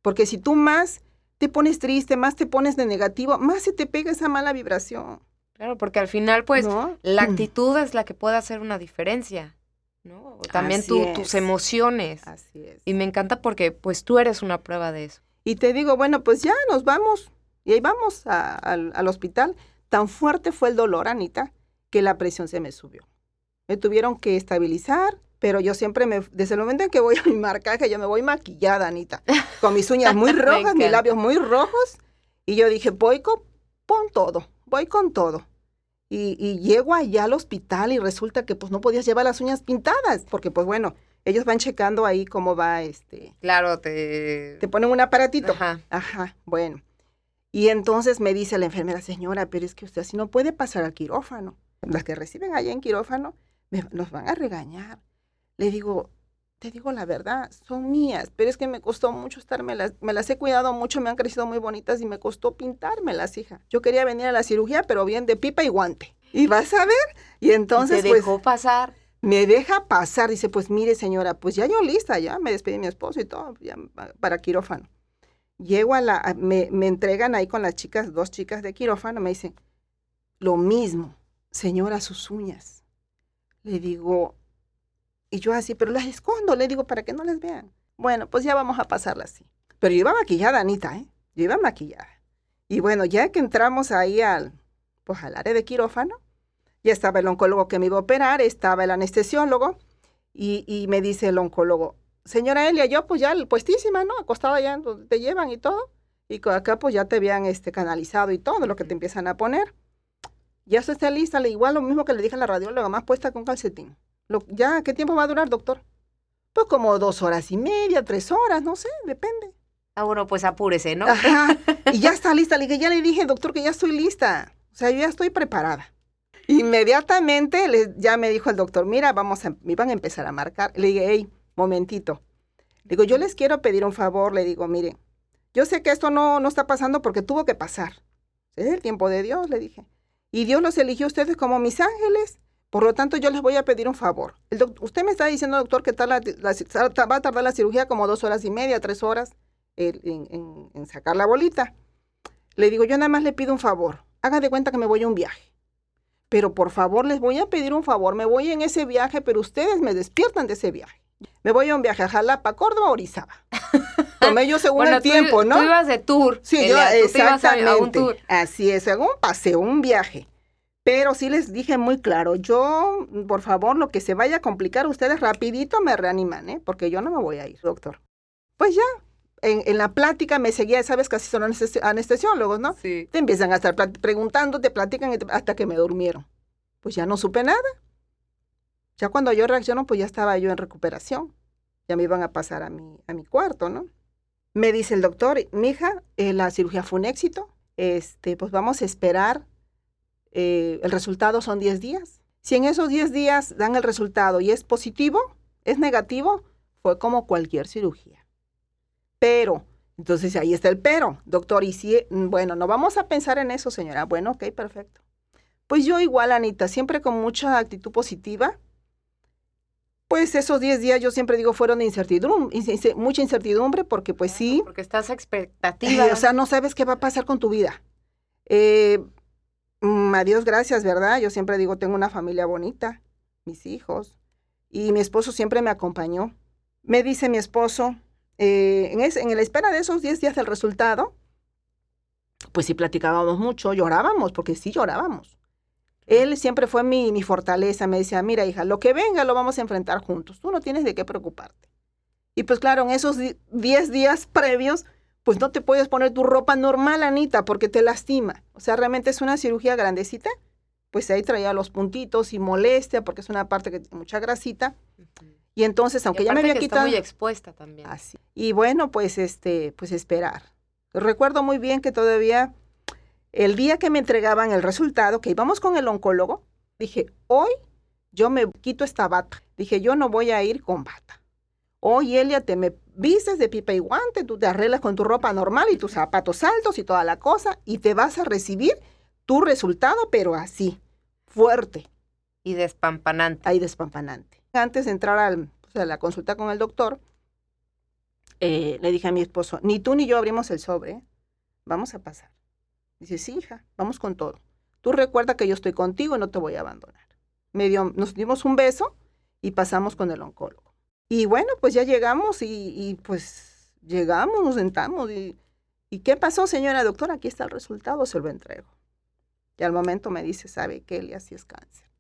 Porque si tú más te pones triste, más te pones de negativo, más se te pega esa mala vibración. Claro, porque al final, pues, ¿no? la actitud es la que puede hacer una diferencia, ¿no? O También tus es. emociones. Así es. Y me encanta porque, pues, tú eres una prueba de eso. Y te digo, bueno, pues ya nos vamos. Y ahí vamos a- al hospital. Tan fuerte fue el dolor, Anita, que la presión se me subió. Me tuvieron que estabilizar, pero yo siempre me, desde el momento en que voy a mi marcaje, yo me voy maquillada, Anita, con mis uñas muy rojas, mis labios muy rojos. Y yo dije, voy con, con todo, voy con todo. Y, y llego allá al hospital y resulta que pues no podías llevar las uñas pintadas, porque pues bueno, ellos van checando ahí cómo va este, Claro, te... te ponen un aparatito. Ajá. Ajá, bueno. Y entonces me dice la enfermera, señora, pero es que usted así no puede pasar al quirófano. Las que reciben allá en quirófano me- nos van a regañar. Le digo, te digo la verdad, son mías, pero es que me costó mucho estarme, me las he cuidado mucho, me han crecido muy bonitas y me costó pintármelas, hija. Yo quería venir a la cirugía, pero bien de pipa y guante. Y vas a ver, y entonces ¿Y te pues dejó pasar? me deja pasar, dice, pues mire señora, pues ya yo lista, ya me despedí de mi esposo y todo, ya pa- para quirófano. Llego a la, me, me entregan ahí con las chicas, dos chicas de quirófano, me dicen, lo mismo, señora, sus uñas. Le digo, y yo así, pero las escondo, le digo, para que no las vean. Bueno, pues ya vamos a pasarla así. Pero yo iba maquillada, Anita, ¿eh? Yo iba maquillada. Y bueno, ya que entramos ahí al, pues al área de quirófano, ya estaba el oncólogo que me iba a operar, estaba el anestesiólogo, y, y me dice el oncólogo, señora Elia, yo pues ya puestísima, ¿no? Acostada ya donde te llevan y todo, y acá pues ya te habían este, canalizado y todo lo que te empiezan a poner. Ya se está lista, le igual lo mismo que le dije a la radióloga, más puesta con calcetín. Lo- ya, ¿qué tiempo va a durar, doctor? Pues como dos horas y media, tres horas, no sé, depende. Ah, bueno, pues apúrese, ¿no? Ajá. Y ya está lista. Le dije, ya le dije, doctor, que ya estoy lista. O sea, yo ya estoy preparada. Inmediatamente le- ya me dijo el doctor, mira, vamos a, me iban a empezar a marcar. Le dije, hey, momentito. Le digo, yo les quiero pedir un favor. Le digo, mire, yo sé que esto no, no está pasando porque tuvo que pasar. Es el tiempo de Dios, le dije. Y Dios los eligió a ustedes como mis ángeles. Por lo tanto, yo les voy a pedir un favor. El usted me está diciendo, doctor, que la- va a tardar la cirugía como dos horas y media, tres horas en- en sacar la bolita. Le digo, yo nada más le pido un favor. Haga de cuenta que me voy a un viaje. pero por favor les voy a pedir un favor, me voy en ese viaje, pero ustedes me despiertan de ese viaje. Me voy a un viaje a Jalapa, Córdoba, Orizaba. Tomé yo según el tiempo, ¿no? Tú ibas de tour. Sí, yo exactamente. Así es, según paseo, un viaje. Pero sí les dije muy claro, yo, por favor, lo que se vaya a complicar, ustedes rapidito me reaniman, ¿eh? Porque yo no me voy a ir, doctor. Pues ya, en, la plática me seguía, sabes, casi son anestesiólogos, ¿no? Sí. Te empiezan a estar preguntando, te platican hasta que me durmieron. Pues ya no supe nada. Ya cuando yo reacciono, pues ya estaba yo en recuperación. Ya me iban a pasar a mi, a mi cuarto, ¿no? Me dice el doctor, mija, eh, la cirugía fue un éxito. Este, pues vamos a esperar. Eh, el resultado son 10 días. Si en esos 10 días dan el resultado y es positivo, es negativo, fue como cualquier cirugía. Pero, entonces ahí está el pero, doctor, y si, mm, bueno, no vamos a pensar en eso, señora. Bueno, ok, perfecto. Pues yo igual, Anita, siempre con mucha actitud positiva, pues esos 10 días yo siempre digo fueron de incertidumbre, mucha incertidumbre porque pues sí. Porque estás expectativa. o sea, no sabes qué va a pasar con tu vida. Eh, mm, adiós, gracias, ¿verdad? Yo siempre digo, tengo una familia bonita, mis hijos, y mi esposo siempre me acompañó. Me dice mi esposo, eh, en, en la espera de esos 10 días del resultado, pues sí platicábamos mucho, llorábamos, porque sí llorábamos. Él siempre fue mi, mi fortaleza, me decía, mira hija, lo que venga lo vamos a enfrentar juntos, tú no tienes de qué preocuparte. Y pues claro, en esos 10 días previos, pues no te puedes poner tu ropa normal, Anita, porque te lastima. O sea, realmente es una cirugía grandecita, pues ahí traía los puntitos y molestia, porque es una parte que tiene mucha grasita. Y entonces, aunque ya me había quitado. Está muy expuesta también. Así. Y bueno, pues este, pues esperar. Recuerdo muy bien que todavía el día que me entregaban el resultado, que íbamos con el oncólogo, dije, hoy yo me quito esta bata. Dije, yo no voy a ir con bata. Hoy, Elia, te me vistes de pipa y guante, tú te arreglas con tu ropa normal y tus zapatos altos y toda la cosa, y te vas a recibir tu resultado, pero así, fuerte. Y despampanante. Ahí despampanante antes de entrar al, a la consulta con el doctor, eh, le dije a mi esposo, ni tú ni yo abrimos el sobre, vamos a pasar. Dice, sí, hija, vamos con todo. Tú recuerda que yo estoy contigo y no te voy a abandonar. Me nos dimos un beso y pasamos con el oncólogo. Y bueno, pues ya llegamos y, pues llegamos, nos sentamos y, y, ¿qué pasó, señora doctora? Aquí está el resultado, se lo entrego. Y al momento me dice, ¿sabe qué, Elia? Sí es cáncer.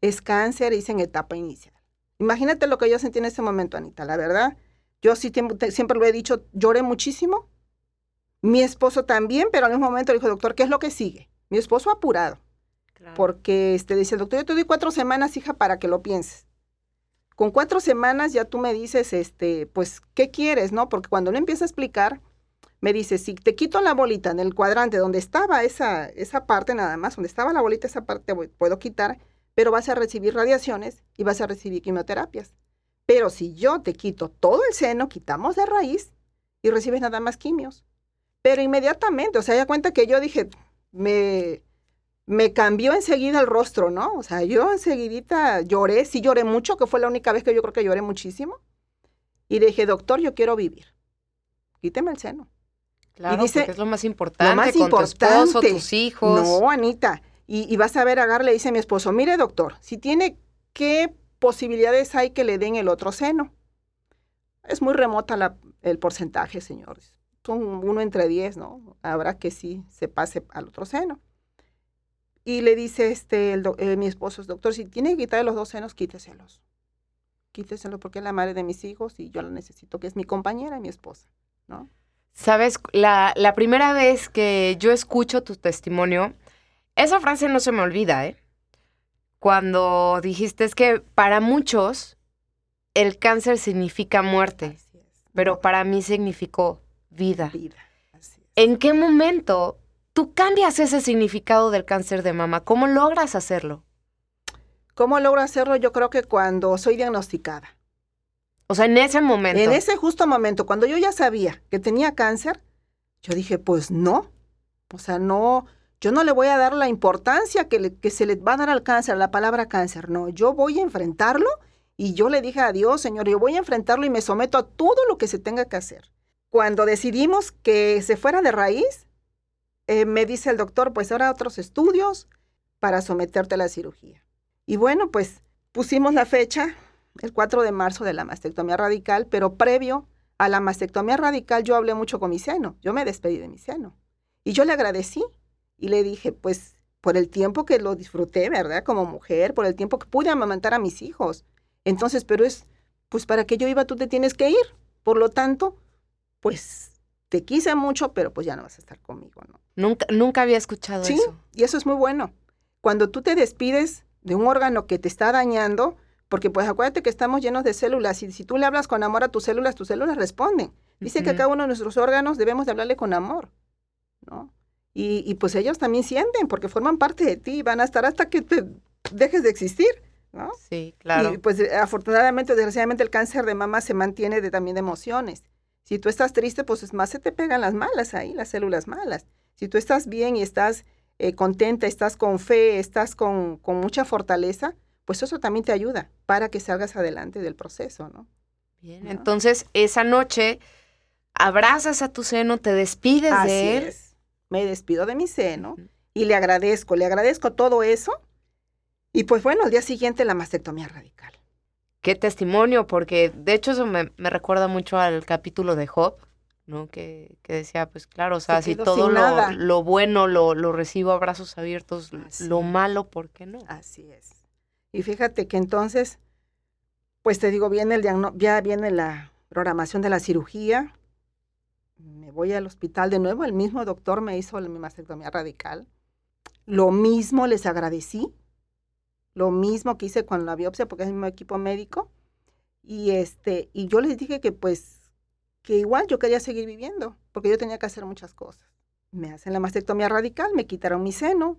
Es cáncer, dice en etapa inicial. Imagínate lo que yo sentí en ese momento, Anita, la verdad. Yo sí siempre lo he dicho, lloré muchísimo. Mi esposo también, pero en ese momento le dijo, doctor, ¿qué es lo que sigue? Mi esposo apurado. Porque este, dice, doctor, yo te doy cuatro semanas, hija, para que lo pienses. Con cuatro semanas ya tú me dices, este, pues, ¿qué quieres, no? Porque cuando uno empieza a explicar, me dice, si te quito la bolita en el cuadrante donde estaba esa, esa parte nada más, donde estaba la bolita, esa parte puedo quitar, pero vas a recibir radiaciones y vas a recibir quimioterapias. Pero si yo te quito todo el seno, quitamos de raíz y recibes nada más quimios. Pero inmediatamente, o sea, ya cuenta que yo dije, me, me cambió enseguida el rostro, ¿no? O sea, yo enseguidita lloré, sí lloré mucho, que fue la única vez que yo creo que lloré muchísimo. Y dije, doctor, yo quiero vivir. Quíteme el seno. Claro, dice, porque es lo más importante, lo más con importante. tu esposo, tus hijos. No, Anita, y, vas a ver, Agar le dice a mi esposo, mire doctor, si tiene, ¿qué posibilidades hay que le den el otro seno? Es muy remota el porcentaje, señores. Son uno entre diez, ¿no? Habrá que sí se pase al otro seno. Y le dice este, el eh, mi esposo, doctor, si tiene que quitarle los dos senos, quíteselos. Quíteselos porque es la madre de mis hijos y yo la necesito, que es mi compañera y mi esposa, ¿no? Sabes, la, la primera vez que yo escucho tu testimonio, esa frase no se me olvida, ¿eh? Cuando dijiste es que para muchos el cáncer significa muerte, pero para mí significó vida. vida. ¿En qué momento tú cambias ese significado del cáncer de mama? ¿Cómo logras hacerlo? ¿Cómo logro hacerlo? Yo creo que cuando soy diagnosticada. O sea, en ese momento. En ese justo momento, cuando yo ya sabía que tenía cáncer, yo dije, pues no. O sea, no, yo no le voy a dar la importancia que, que se le va a dar al cáncer, la palabra cáncer. No, yo voy a enfrentarlo y yo le dije a Dios, Señor, yo voy a enfrentarlo y me someto a todo lo que se tenga que hacer. Cuando decidimos que se fuera de raíz, eh, me dice el doctor, pues ahora otros estudios para someterte a la cirugía. Y bueno, pues pusimos la fecha, el 4 de marzo de la mastectomía radical, pero previo a la mastectomía radical yo hablé mucho con mi seno, yo me despedí de mi seno. Y yo le agradecí y le dije, pues por el tiempo que lo disfruté, ¿verdad? Como mujer, por el tiempo que pude amamantar a mis hijos. Entonces, pero es, pues para que yo iba, tú te tienes que ir. Por lo tanto, pues te quise mucho, pero pues ya no vas a estar conmigo, ¿no? Nunca, nunca había escuchado sí, eso. Y eso es muy bueno. Cuando tú te despides de un órgano que te está dañando, porque pues acuérdate que estamos llenos de células y si tú le hablas con amor a tus células, tus células responden. Dice que cada uno de nuestros órganos debemos de hablarle con amor, ¿no? Y, y, pues ellos también sienten, porque forman parte de ti, van a estar hasta que te dejes de existir, ¿no? Sí, claro. Y pues afortunadamente, desgraciadamente, el cáncer de mama se mantiene de, también de emociones. Si tú estás triste, pues es más se te pegan las malas ahí, las células malas. Si tú estás bien y estás eh, contenta, estás con fe, estás con, con, mucha fortaleza, pues eso también te ayuda para que salgas adelante del proceso, ¿no? Bien, ¿no? entonces esa noche abrazas a tu seno, te despides Así de él. Es. Me despido de mi seno y le agradezco, le agradezco todo eso. Y pues bueno, al día siguiente la mastectomía radical. Qué testimonio, porque de hecho eso me, me recuerda mucho al capítulo de Job, ¿no? Que, que, decía, pues claro, o sea, si todo lo, lo, bueno lo, lo, recibo a brazos abiertos, Así lo malo, ¿por qué no? Así es. Y fíjate que entonces, pues te digo, viene el ya viene la programación de la cirugía, me voy al hospital de nuevo, el mismo doctor me hizo mi mastectomía radical, lo mismo les agradecí, lo mismo que hice con la biopsia, porque es el mismo equipo médico, y, este, y yo les dije que pues que igual yo quería seguir viviendo, porque yo tenía que hacer muchas cosas. Me hacen la mastectomía radical, me quitaron mi seno.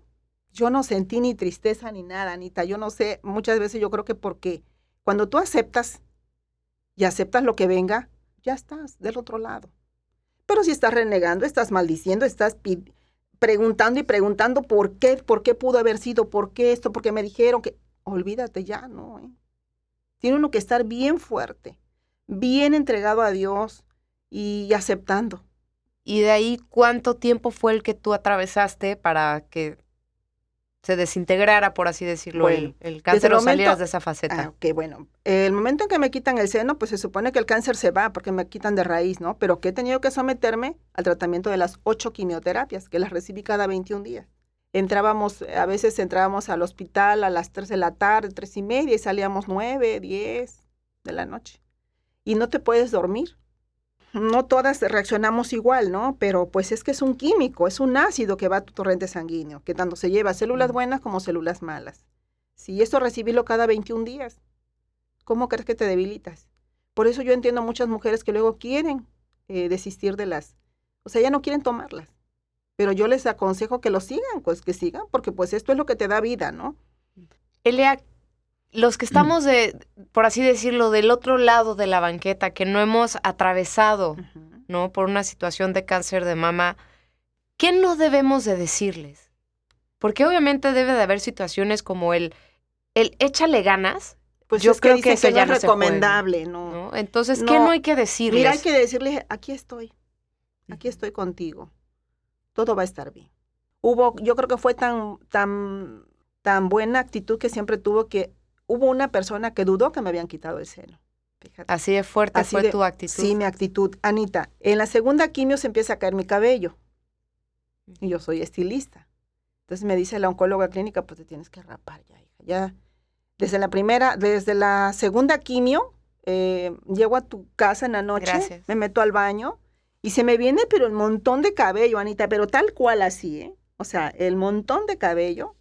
Yo no sentí ni tristeza ni nada, Anita. Yo no sé, muchas veces yo creo que porque cuando tú aceptas y aceptas lo que venga, ya estás del otro lado. Pero si estás renegando, estás maldiciendo, estás preguntando y preguntando por qué, por qué pudo haber sido, por qué esto, por qué me dijeron que, olvídate ya, ¿no? ¿eh? Tiene uno que estar bien fuerte, bien entregado a Dios, y aceptando. ¿Y de ahí cuánto tiempo fue el que tú atravesaste para que se desintegrara, por así decirlo, bueno, el, el, cáncer o salieras de esa faceta? Ah, ok, bueno. El momento en que me quitan el seno, pues se supone que el cáncer se va porque me quitan de raíz, ¿no? Pero que he tenido que someterme al tratamiento de las ocho quimioterapias, que las recibí cada 21 días. Entrábamos, a veces entrábamos al hospital a las 3 de la tarde, tres y media, y salíamos 9, 10 de la noche. Y no te puedes dormir no todas reaccionamos igual, ¿no? Pero pues es que es un químico, es un ácido que va a tu torrente sanguíneo, que tanto se lleva células buenas como células malas. Si esto recibirlo cada 21 días, ¿cómo crees que te debilitas? Por eso yo entiendo a muchas mujeres que luego quieren eh, desistir de las, o sea, ya no quieren tomarlas. Pero yo les aconsejo que lo sigan, pues que sigan, porque pues esto es lo que te da vida, ¿no? Elia, los que estamos de, por así decirlo, del otro lado de la banqueta, que no hemos atravesado, uh -huh. ¿no? Por una situación de cáncer de mama, ¿qué no debemos de decirles? Porque obviamente debe de haber situaciones como el, el échale ganas. Pues yo creo que, que eso que ya no es recomendable, ¿no? ¿no? Entonces, ¿qué no. no hay que decirles? Mira, hay que decirles, aquí estoy, aquí estoy contigo, todo va a estar bien. Hubo, yo creo que fue tan, tan, tan buena actitud que siempre tuvo que hubo una persona que dudó que me habían quitado el seno. Fíjate. Así de fuerte Así fue de, tu actitud. Sí, mi actitud. Anita, en la segunda quimio se empieza a caer mi cabello. Y yo soy estilista. Entonces me dice la oncóloga clínica, pues te tienes que rapar ya, hija. Ya, desde la primera, desde la segunda quimio, eh, llego a tu casa en la noche, Gracias. me meto al baño y se me viene, pero el montón de cabello, Anita, pero tal cual así, ¿eh? O sea, el montón de cabello.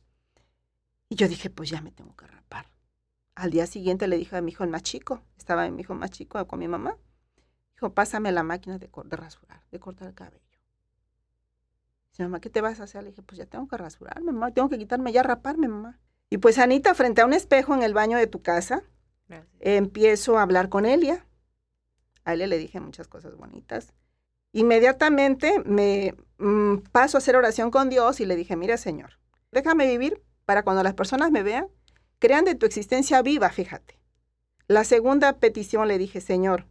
Y yo dije, pues ya me tengo que rapar. Al día siguiente le dije a mi hijo el más chico, estaba mi hijo más chico con mi mamá, dijo, pásame la máquina de, de rasurar, de cortar el cabello. Dice, mamá, ¿qué te vas a hacer? Le dije, pues ya tengo que rasurarme, mamá, tengo que quitarme ya, raparme, mamá. Y pues Anita, frente a un espejo en el baño de tu casa, empiezo a hablar con Elia. A Elia le dije muchas cosas bonitas. Inmediatamente me mmm, paso a hacer oración con Dios y le dije, mira, Señor, déjame vivir para cuando las personas me vean, crean de tu existencia viva, fíjate. La segunda petición le dije, Señor,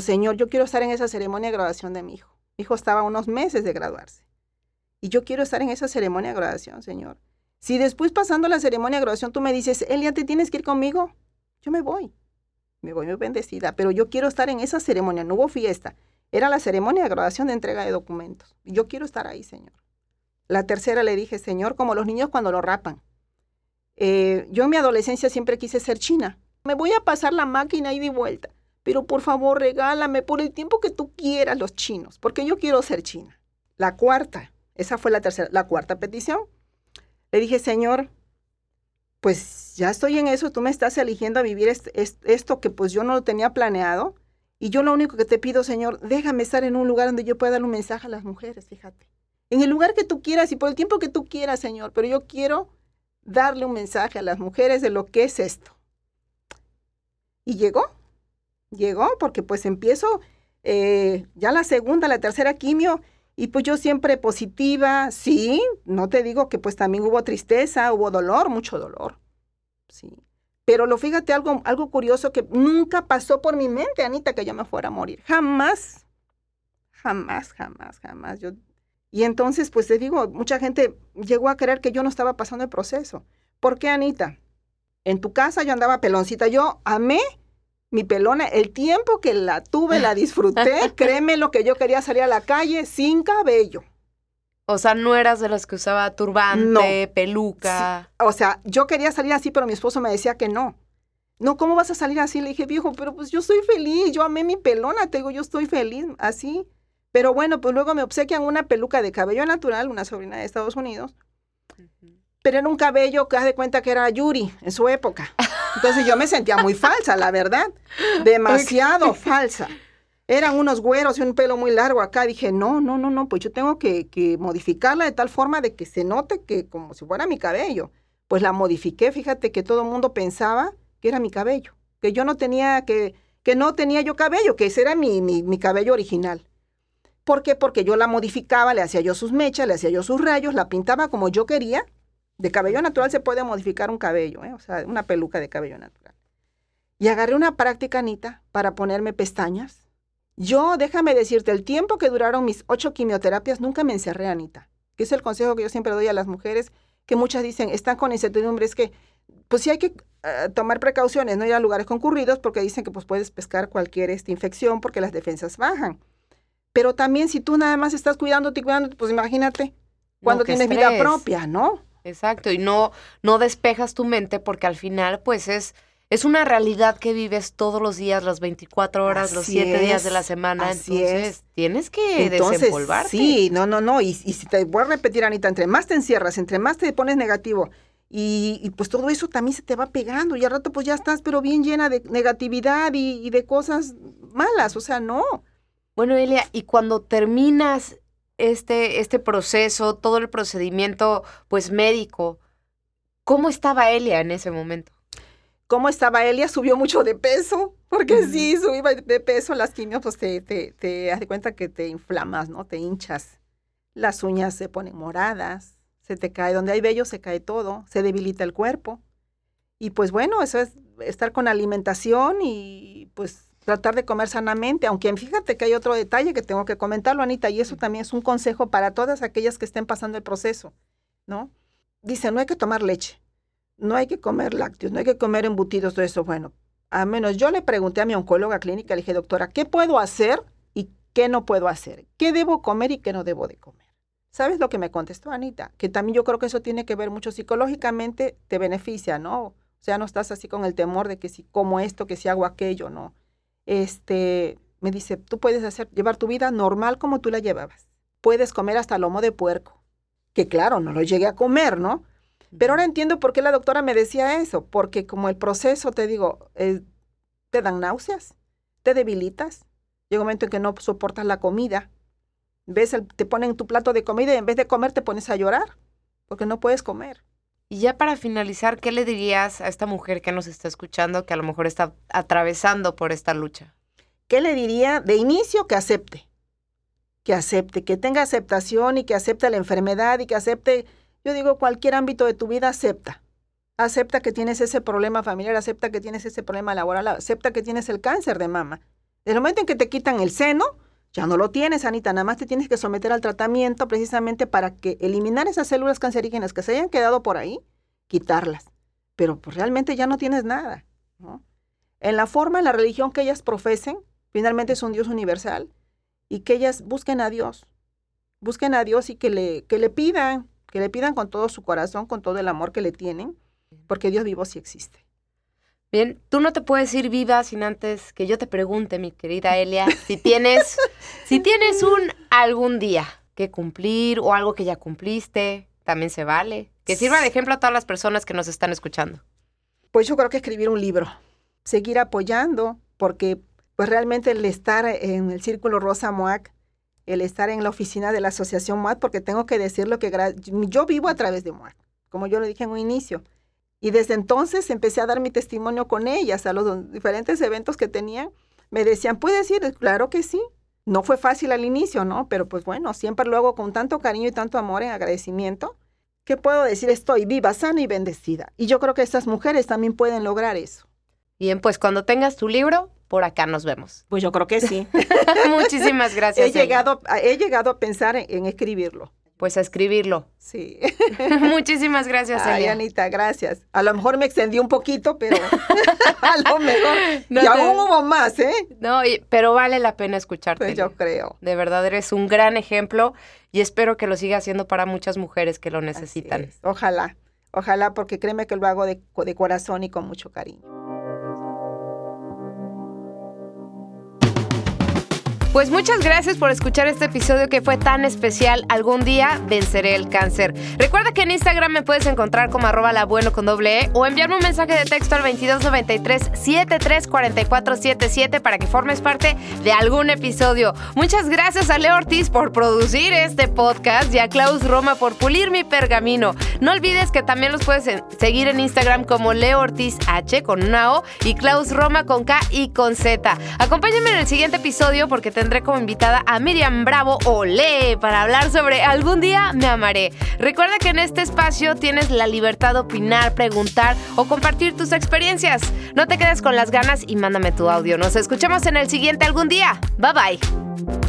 Señor, yo quiero estar en esa ceremonia de graduación de mi hijo. Mi hijo estaba unos meses de graduarse. Y yo quiero estar en esa ceremonia de graduación, Señor. Si después pasando la ceremonia de graduación tú me dices, Elia, ¿te tienes que ir conmigo? Yo me voy. Me voy muy bendecida, pero yo quiero estar en esa ceremonia. No hubo fiesta. Era la ceremonia de graduación de entrega de documentos. Yo quiero estar ahí, Señor. La tercera le dije, Señor, como los niños cuando lo rapan. Eh, yo en mi adolescencia siempre quise ser china. Me voy a pasar la máquina y de vuelta. Pero por favor, regálame por el tiempo que tú quieras los chinos, porque yo quiero ser china. La cuarta, esa fue la tercera, la cuarta petición. Le dije, Señor, pues ya estoy en eso, tú me estás eligiendo a vivir esto que pues yo no lo tenía planeado. Y yo lo único que te pido, Señor, déjame estar en un lugar donde yo pueda dar un mensaje a las mujeres, fíjate. En el lugar que tú quieras y por el tiempo que tú quieras, Señor, pero yo quiero darle un mensaje a las mujeres de lo que es esto. Y llegó, llegó porque pues empiezo eh, ya la segunda, la tercera quimio y pues yo siempre positiva, sí, no te digo que pues también hubo tristeza, hubo dolor, mucho dolor, sí. Pero lo fíjate algo, algo curioso que nunca pasó por mi mente, Anita, que yo me fuera a morir. Jamás, jamás, jamás, jamás. Yo, y entonces, pues te digo, mucha gente llegó a creer que yo no estaba pasando el proceso. ¿Por qué, Anita? En tu casa yo andaba peloncita. Yo amé mi pelona, el tiempo que la tuve, la disfruté, créeme lo que yo quería salir a la calle sin cabello. O sea, no eras de las que usaba turbante, peluca. O sea, yo quería salir así, pero mi esposo me decía que no. No, ¿cómo vas a salir así? Le dije, viejo, pero pues yo estoy feliz, yo amé mi pelona, te digo, yo estoy feliz así. Pero bueno, pues luego me obsequian una peluca de cabello natural, una sobrina de Estados Unidos. Pero era un cabello que haz de cuenta que era Yuri en su época. Entonces yo me sentía muy falsa, la verdad. Demasiado falsa. Eran unos güeros y un pelo muy largo acá. Dije, no, no, no, no, pues yo tengo que, modificarla de tal forma de que se note que como si fuera mi cabello. Pues la modifiqué, fíjate que todo el mundo pensaba que era mi cabello, que yo no tenía, que, que no tenía yo cabello, que ese era mi, mi, mi cabello original. ¿Por qué? Porque yo la modificaba, le hacía yo sus mechas, le hacía yo sus rayos, la pintaba como yo quería de cabello natural se puede modificar un cabello, ¿eh? o sea, una peluca de cabello natural. Y agarré una práctica, Anita, para ponerme pestañas. Yo, déjame decirte, el tiempo que duraron mis ocho quimioterapias, nunca me encerré, Anita. Que es el consejo que yo siempre doy a las mujeres, que muchas dicen, están con incertidumbre, es que, pues sí hay que eh, tomar precauciones, no ir a lugares concurridos, porque dicen que pues puedes pescar cualquier esta infección porque las defensas bajan. Pero también si tú nada más estás cuidándote y cuidándote, pues imagínate, cuando tienes vida propia, ¿no? Exacto, y no, no despejas tu mente porque al final, pues es, es una realidad que vives todos los días, las 24 horas, los 7 días de la semana. entonces, tienes que entonces, Sí, no, no, no. Y, y, si te voy a repetir, Anita, entre más te encierras, entre más te pones negativo, y, pues todo eso también se te va pegando. Y al rato, pues ya estás, pero bien llena de negatividad y, y de cosas malas. O sea, no. Bueno, Elia, y cuando terminas este, este proceso, todo el procedimiento pues médico, ¿cómo estaba Elia en ese momento? ¿Cómo estaba Elia? Subió mucho de peso, porque sí, subí de peso, las quimios, pues te, te, te das cuenta que te inflamas, ¿no? Te hinchas. Las uñas se ponen moradas, se te cae, donde hay vello se cae todo, se debilita el cuerpo. Y pues bueno, eso es estar con alimentación y pues tratar de comer sanamente, aunque fíjate que hay otro detalle que tengo que comentarlo, Anita, y eso también es un consejo para todas aquellas que estén pasando el proceso, ¿no? Dice, no hay que tomar leche, no hay que comer lácteos, no hay que comer embutidos, todo eso. Bueno, a menos yo le pregunté a mi oncóloga clínica, le dije, doctora, ¿qué puedo hacer y qué no puedo hacer? ¿Qué debo comer y qué no debo de comer? ¿Sabes lo que me contestó Anita? Que también yo creo que eso tiene que ver mucho psicológicamente, te beneficia, ¿no? O sea, no estás así con el temor de que si como esto, que si hago aquello, ¿no? Este, me dice, tú puedes hacer, llevar tu vida normal como tú la llevabas. Puedes comer hasta lomo de puerco, que claro, no lo llegué a comer, ¿no? Pero ahora entiendo por qué la doctora me decía eso, porque como el proceso, te digo, eh, te dan náuseas, te debilitas, llega un momento en que no soportas la comida, ves, te ponen tu plato de comida y en vez de comer te pones a llorar, porque no puedes comer. Y ya para finalizar, ¿qué le dirías a esta mujer que nos está escuchando que a lo mejor está atravesando por esta lucha? ¿Qué le diría de inicio que acepte? Que acepte, que tenga aceptación y que acepte la enfermedad y que acepte, yo digo, cualquier ámbito de tu vida acepta. Acepta que tienes ese problema familiar, acepta que tienes ese problema laboral, acepta que tienes el cáncer de mama. Desde el momento en que te quitan el seno, Ya no lo tienes, Anita, nada más te tienes que someter al tratamiento precisamente para que eliminar esas células cancerígenas que se hayan quedado por ahí, quitarlas. Pero pues realmente ya no tienes nada. En la forma, en la religión que ellas profesen, finalmente es un Dios universal, y que ellas busquen a Dios, busquen a Dios y que le, que le pidan, que le pidan con todo su corazón, con todo el amor que le tienen, porque Dios vivo sí existe. Bien, tú no te puedes ir viva sin antes que yo te pregunte, mi querida Elia, si tienes, si tienes un algún día que cumplir o algo que ya cumpliste, también se vale. Que sirva de ejemplo a todas las personas que nos están escuchando. Pues yo creo que escribir un libro, seguir apoyando, porque pues realmente el estar en el Círculo Rosa MOAC, el estar en la oficina de la Asociación MOAC, porque tengo que decirlo que yo vivo a través de MOAC, como yo lo dije en un inicio. Y desde entonces empecé a dar mi testimonio con ellas, a los diferentes eventos que tenían. Me decían, ¿puedes ir? Claro que sí. No fue fácil al inicio, ¿no? Pero pues bueno, siempre lo hago con tanto cariño y tanto amor en agradecimiento. ¿Qué puedo decir? Estoy viva, sana y bendecida. Y yo creo que estas mujeres también pueden lograr eso. Bien, pues cuando tengas tu libro, por acá nos vemos. Pues yo creo que sí. Muchísimas gracias. He llegado, he llegado a pensar en escribirlo pues a escribirlo. Sí. Muchísimas gracias, Ay, Anita, gracias. A lo mejor me extendí un poquito, pero a lo mejor. y aún hubo más, ¿eh? No, pero vale la pena escucharte. Pues yo creo. De verdad, eres un gran ejemplo y espero que lo siga haciendo para muchas mujeres que lo necesitan. Ojalá, ojalá, porque créeme que lo hago de corazón y con mucho cariño. Pues muchas gracias por escuchar este episodio que fue tan especial. Algún día venceré el cáncer. Recuerda que en Instagram me puedes encontrar como arroba la bueno con doble E o enviarme un mensaje de texto al 2293 734477 para que formes parte de algún episodio. Muchas gracias a Leo Ortiz por producir este podcast y a Klaus Roma por pulir mi pergamino. No olvides que también los puedes seguir en Instagram como Leo Ortiz H con una O y Klaus Roma con K y con Z. Acompáñame en el siguiente episodio porque tendré como invitada a Miriam Bravo Olé para hablar sobre Algún día me amaré. Recuerda que en este espacio tienes la libertad de opinar, preguntar o compartir tus experiencias. No te quedes con las ganas y mándame tu audio. Nos escuchamos en el siguiente algún día. Bye bye.